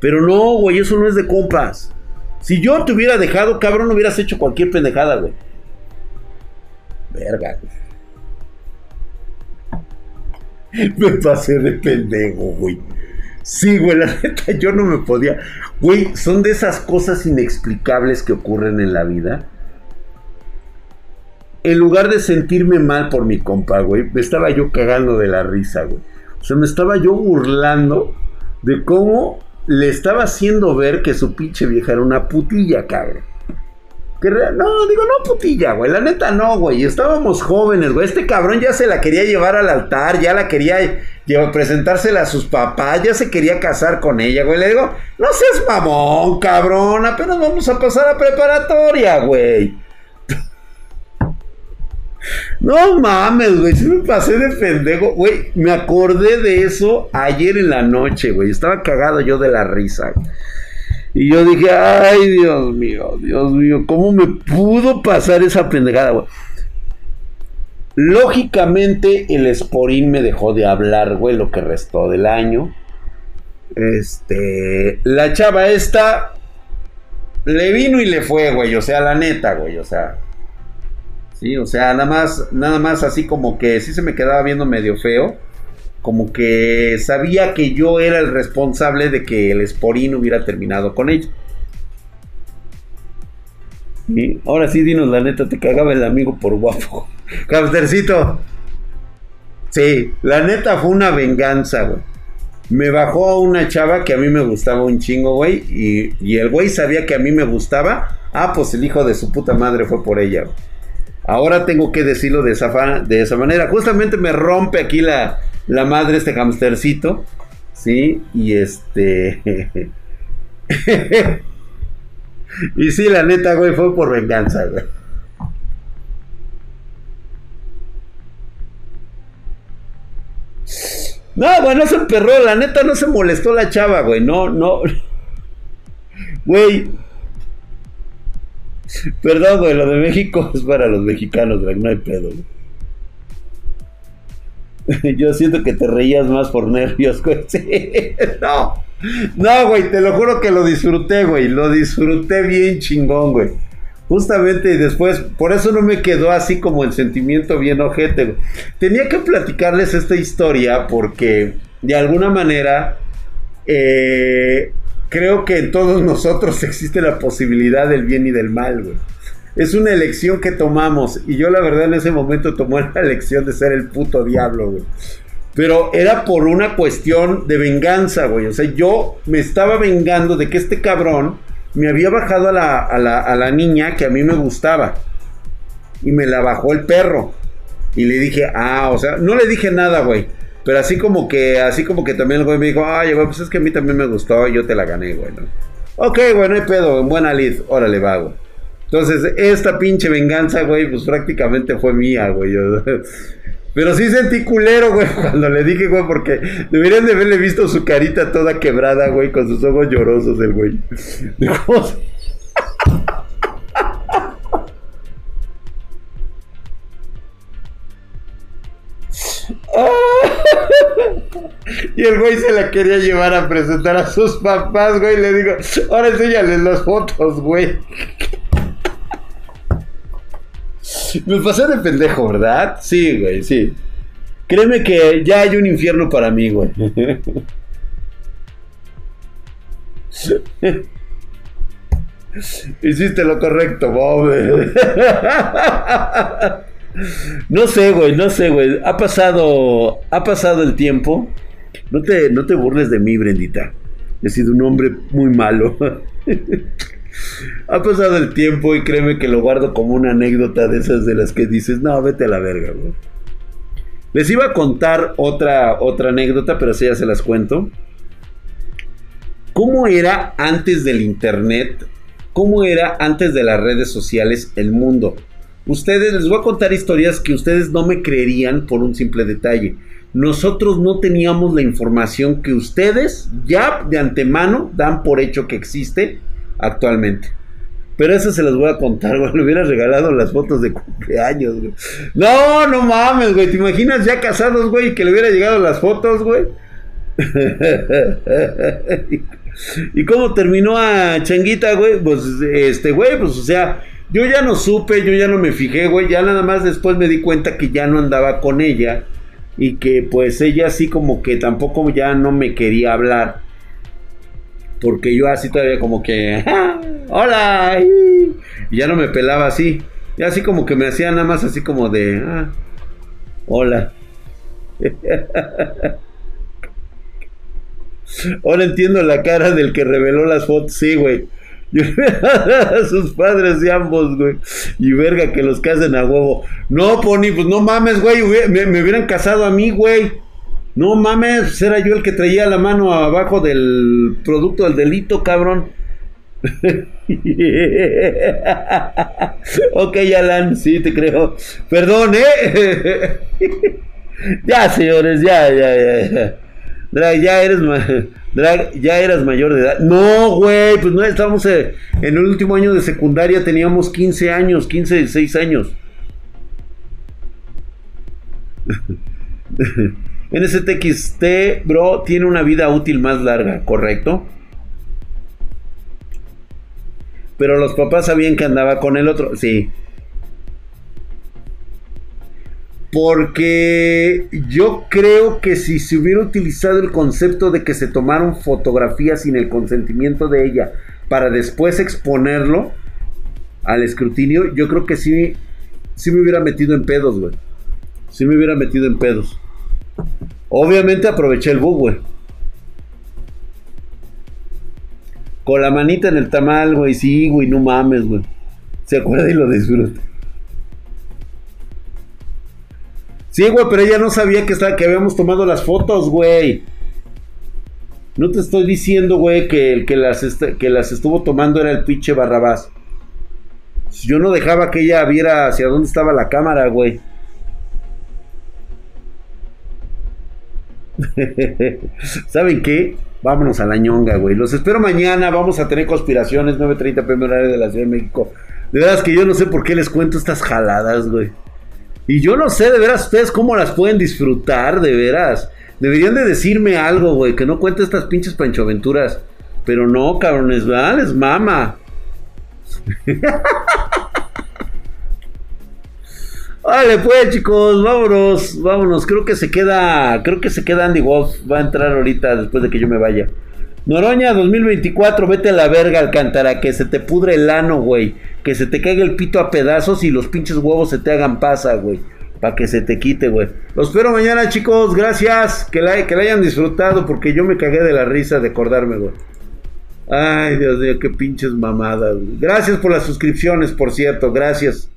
Pero no, güey, eso no es de compas. Si yo te hubiera dejado, cabrón, hubieras hecho cualquier pendejada, güey. Verga. Me pasé de pendejo, güey. Sí, güey, la neta, yo no me podía. Güey, son de esas cosas inexplicables que ocurren en la vida en lugar de sentirme mal por mi compa, güey, me estaba yo cagando de la risa, güey. O sea, me estaba yo burlando de cómo le estaba haciendo ver que su pinche vieja era una putilla, cabrón. No, digo, no putilla, güey. La neta no, güey. Estábamos jóvenes, güey. Este cabrón ya se la quería llevar al altar, ya la quería llevar, presentársela a sus papás, ya se quería casar con ella, güey. Le digo, no seas mamón, cabrón. Apenas vamos a pasar a preparatoria, güey. No mames, güey. Si me pasé de pendejo. Güey, me acordé de eso ayer en la noche, güey. Estaba cagado yo de la risa. Y yo dije, ay, Dios mío, Dios mío, ¿cómo me pudo pasar esa pendejada, güey? Lógicamente el Sporín me dejó de hablar, güey, lo que restó del año. Este, la chava esta le vino y le fue, güey, o sea, la neta, güey, o sea. Sí, o sea, nada más, nada más así como que sí se me quedaba viendo medio feo. Como que sabía que yo era el responsable de que el Sporín hubiera terminado con ella. ¿Sí? Ahora sí, dinos la neta, te cagaba el amigo por guapo. Camstercito. Sí, la neta fue una venganza, güey. Me bajó a una chava que a mí me gustaba un chingo, güey. Y, el güey sabía que a mí me gustaba. Ah, pues el hijo de su puta madre fue por ella, Ahora tengo que decirlo de esa, de esa manera. Justamente me rompe aquí la, la madre este hamstercito. Sí, y este. y sí, la neta, güey, fue por venganza, güey. No, güey, no se emperró, la neta no se molestó la chava, güey, no, no. Güey. Perdón, güey, lo de México es para los mexicanos, güey, no hay pedo, güey. Yo siento que te reías más por nervios, güey. no. No, güey, te lo juro que lo disfruté, güey. Lo disfruté bien chingón, güey. Justamente después, por eso no me quedó así como el sentimiento bien ojete. Tenía que platicarles esta historia porque de alguna manera eh, creo que en todos nosotros existe la posibilidad del bien y del mal, güey. Es una elección que tomamos y yo la verdad en ese momento tomé la elección de ser el puto diablo, güey. Pero era por una cuestión de venganza, güey. O sea, yo me estaba vengando de que este cabrón me había bajado a la, niña que a mí me gustaba. Y me la bajó el perro. Y le dije, ah, o sea, no le dije nada, güey. Pero así como que, así como que también el güey me dijo, ay, güey, pues es que a mí también me gustó y yo te la gané, güey, ¿no? Ok, güey, no hay pedo, en buena lid, órale, va. Entonces, esta pinche venganza, güey, pues prácticamente fue mía, güey. Pero sí sentí culero, güey, cuando le dije, güey, porque deberían de haberle visto su carita toda quebrada, güey, con sus ojos llorosos, el güey. y el güey se la quería llevar a presentar a sus papás, güey. Le digo, ahora enséñales las fotos, güey. Me pasé de pendejo, ¿verdad? Sí, güey, sí. Créeme que ya hay un infierno para mí, güey. Hiciste lo correcto, Bob. No sé, güey, no sé, güey. Ha pasado, ha pasado el tiempo. No te, no te burles de mí, Brendita. He sido un hombre muy malo. Ha pasado el tiempo y créeme que lo guardo como una anécdota de esas de las que dices, no, vete a la verga, güey. Les iba a contar otra, otra anécdota, pero así ya se las cuento. ¿Cómo era antes del internet? ¿Cómo era antes de las redes sociales el mundo? Ustedes, les voy a contar historias que ustedes no me creerían por un simple detalle. Nosotros no teníamos la información que ustedes ya de antemano dan por hecho que existe actualmente. Pero eso se los voy a contar, güey. Le hubiera regalado las fotos de cumpleaños. No, no mames, güey. ¿Te imaginas ya casados, güey? Que le hubiera llegado las fotos, güey. ¿Y cómo terminó a Changuita, güey? Pues, este, güey, pues, o sea, yo ya no supe, yo ya no me fijé, güey. Ya nada más después me di cuenta que ya no andaba con ella. Y que, pues, ella así como que tampoco ya no me quería hablar. Porque yo así todavía como que, ah, hola, y ya no me pelaba así. Y así como que me hacía nada más así como de, ah, hola. Ahora entiendo la cara del que reveló las fotos, sí, güey. sus padres de ambos, güey. Y verga que los casen a huevo. No, Pony, pues no mames, güey. Me hubieran casado a mí, güey. No mames, era yo el que traía la mano abajo del producto del delito, cabrón. ok, Alan, sí, te creo. Perdón, ¿eh? ya, señores, ya, ya, ya. Drag, ya eres, Drag, ya eras mayor de edad. No, güey, pues no, estábamos eh, en el último año de secundaria, teníamos 15 años, 15, 16 años. NSTXT, bro, tiene una vida útil más larga, ¿correcto? Pero los papás sabían que andaba con el otro, sí. Porque yo creo que si se hubiera utilizado el concepto de que se tomaron fotografías sin el consentimiento de ella para después exponerlo al escrutinio, yo creo que sí, sí me hubiera metido en pedos, güey. Sí me hubiera metido en pedos. Obviamente aproveché el bug, güey. Con la manita en el tamal, güey. Sí, güey, no mames, güey. Se acuerda y lo disfruta. Sí, güey, pero ella no sabía que, estaba, que habíamos tomado las fotos, güey. No te estoy diciendo, güey, que el que las, que las estuvo tomando era el pinche Barrabás. Yo no dejaba que ella viera hacia dónde estaba la cámara, güey. ¿Saben qué? Vámonos a la ñonga, güey. Los espero mañana. Vamos a tener conspiraciones. 9.30 pm horario de la Ciudad de México. De veras que yo no sé por qué les cuento estas jaladas, güey. Y yo no sé de veras ustedes cómo las pueden disfrutar, de veras. Deberían de decirme algo, güey. Que no cuente estas pinches panchoaventuras. Pero no, cabrones, ¿verdad? Mama. Vale, pues chicos, vámonos, vámonos. Creo que se queda, creo que se queda Andy Wolf. Va a entrar ahorita después de que yo me vaya. Noroña 2024, vete a la verga, Alcántara, que se te pudre el ano, güey. Que se te caiga el pito a pedazos y los pinches huevos se te hagan pasa, güey. Para que se te quite, güey. Los espero mañana, chicos. Gracias. Que la, que la hayan disfrutado porque yo me cagué de la risa de acordarme, güey. Ay, Dios mío, qué pinches mamadas. Gracias por las suscripciones, por cierto. Gracias.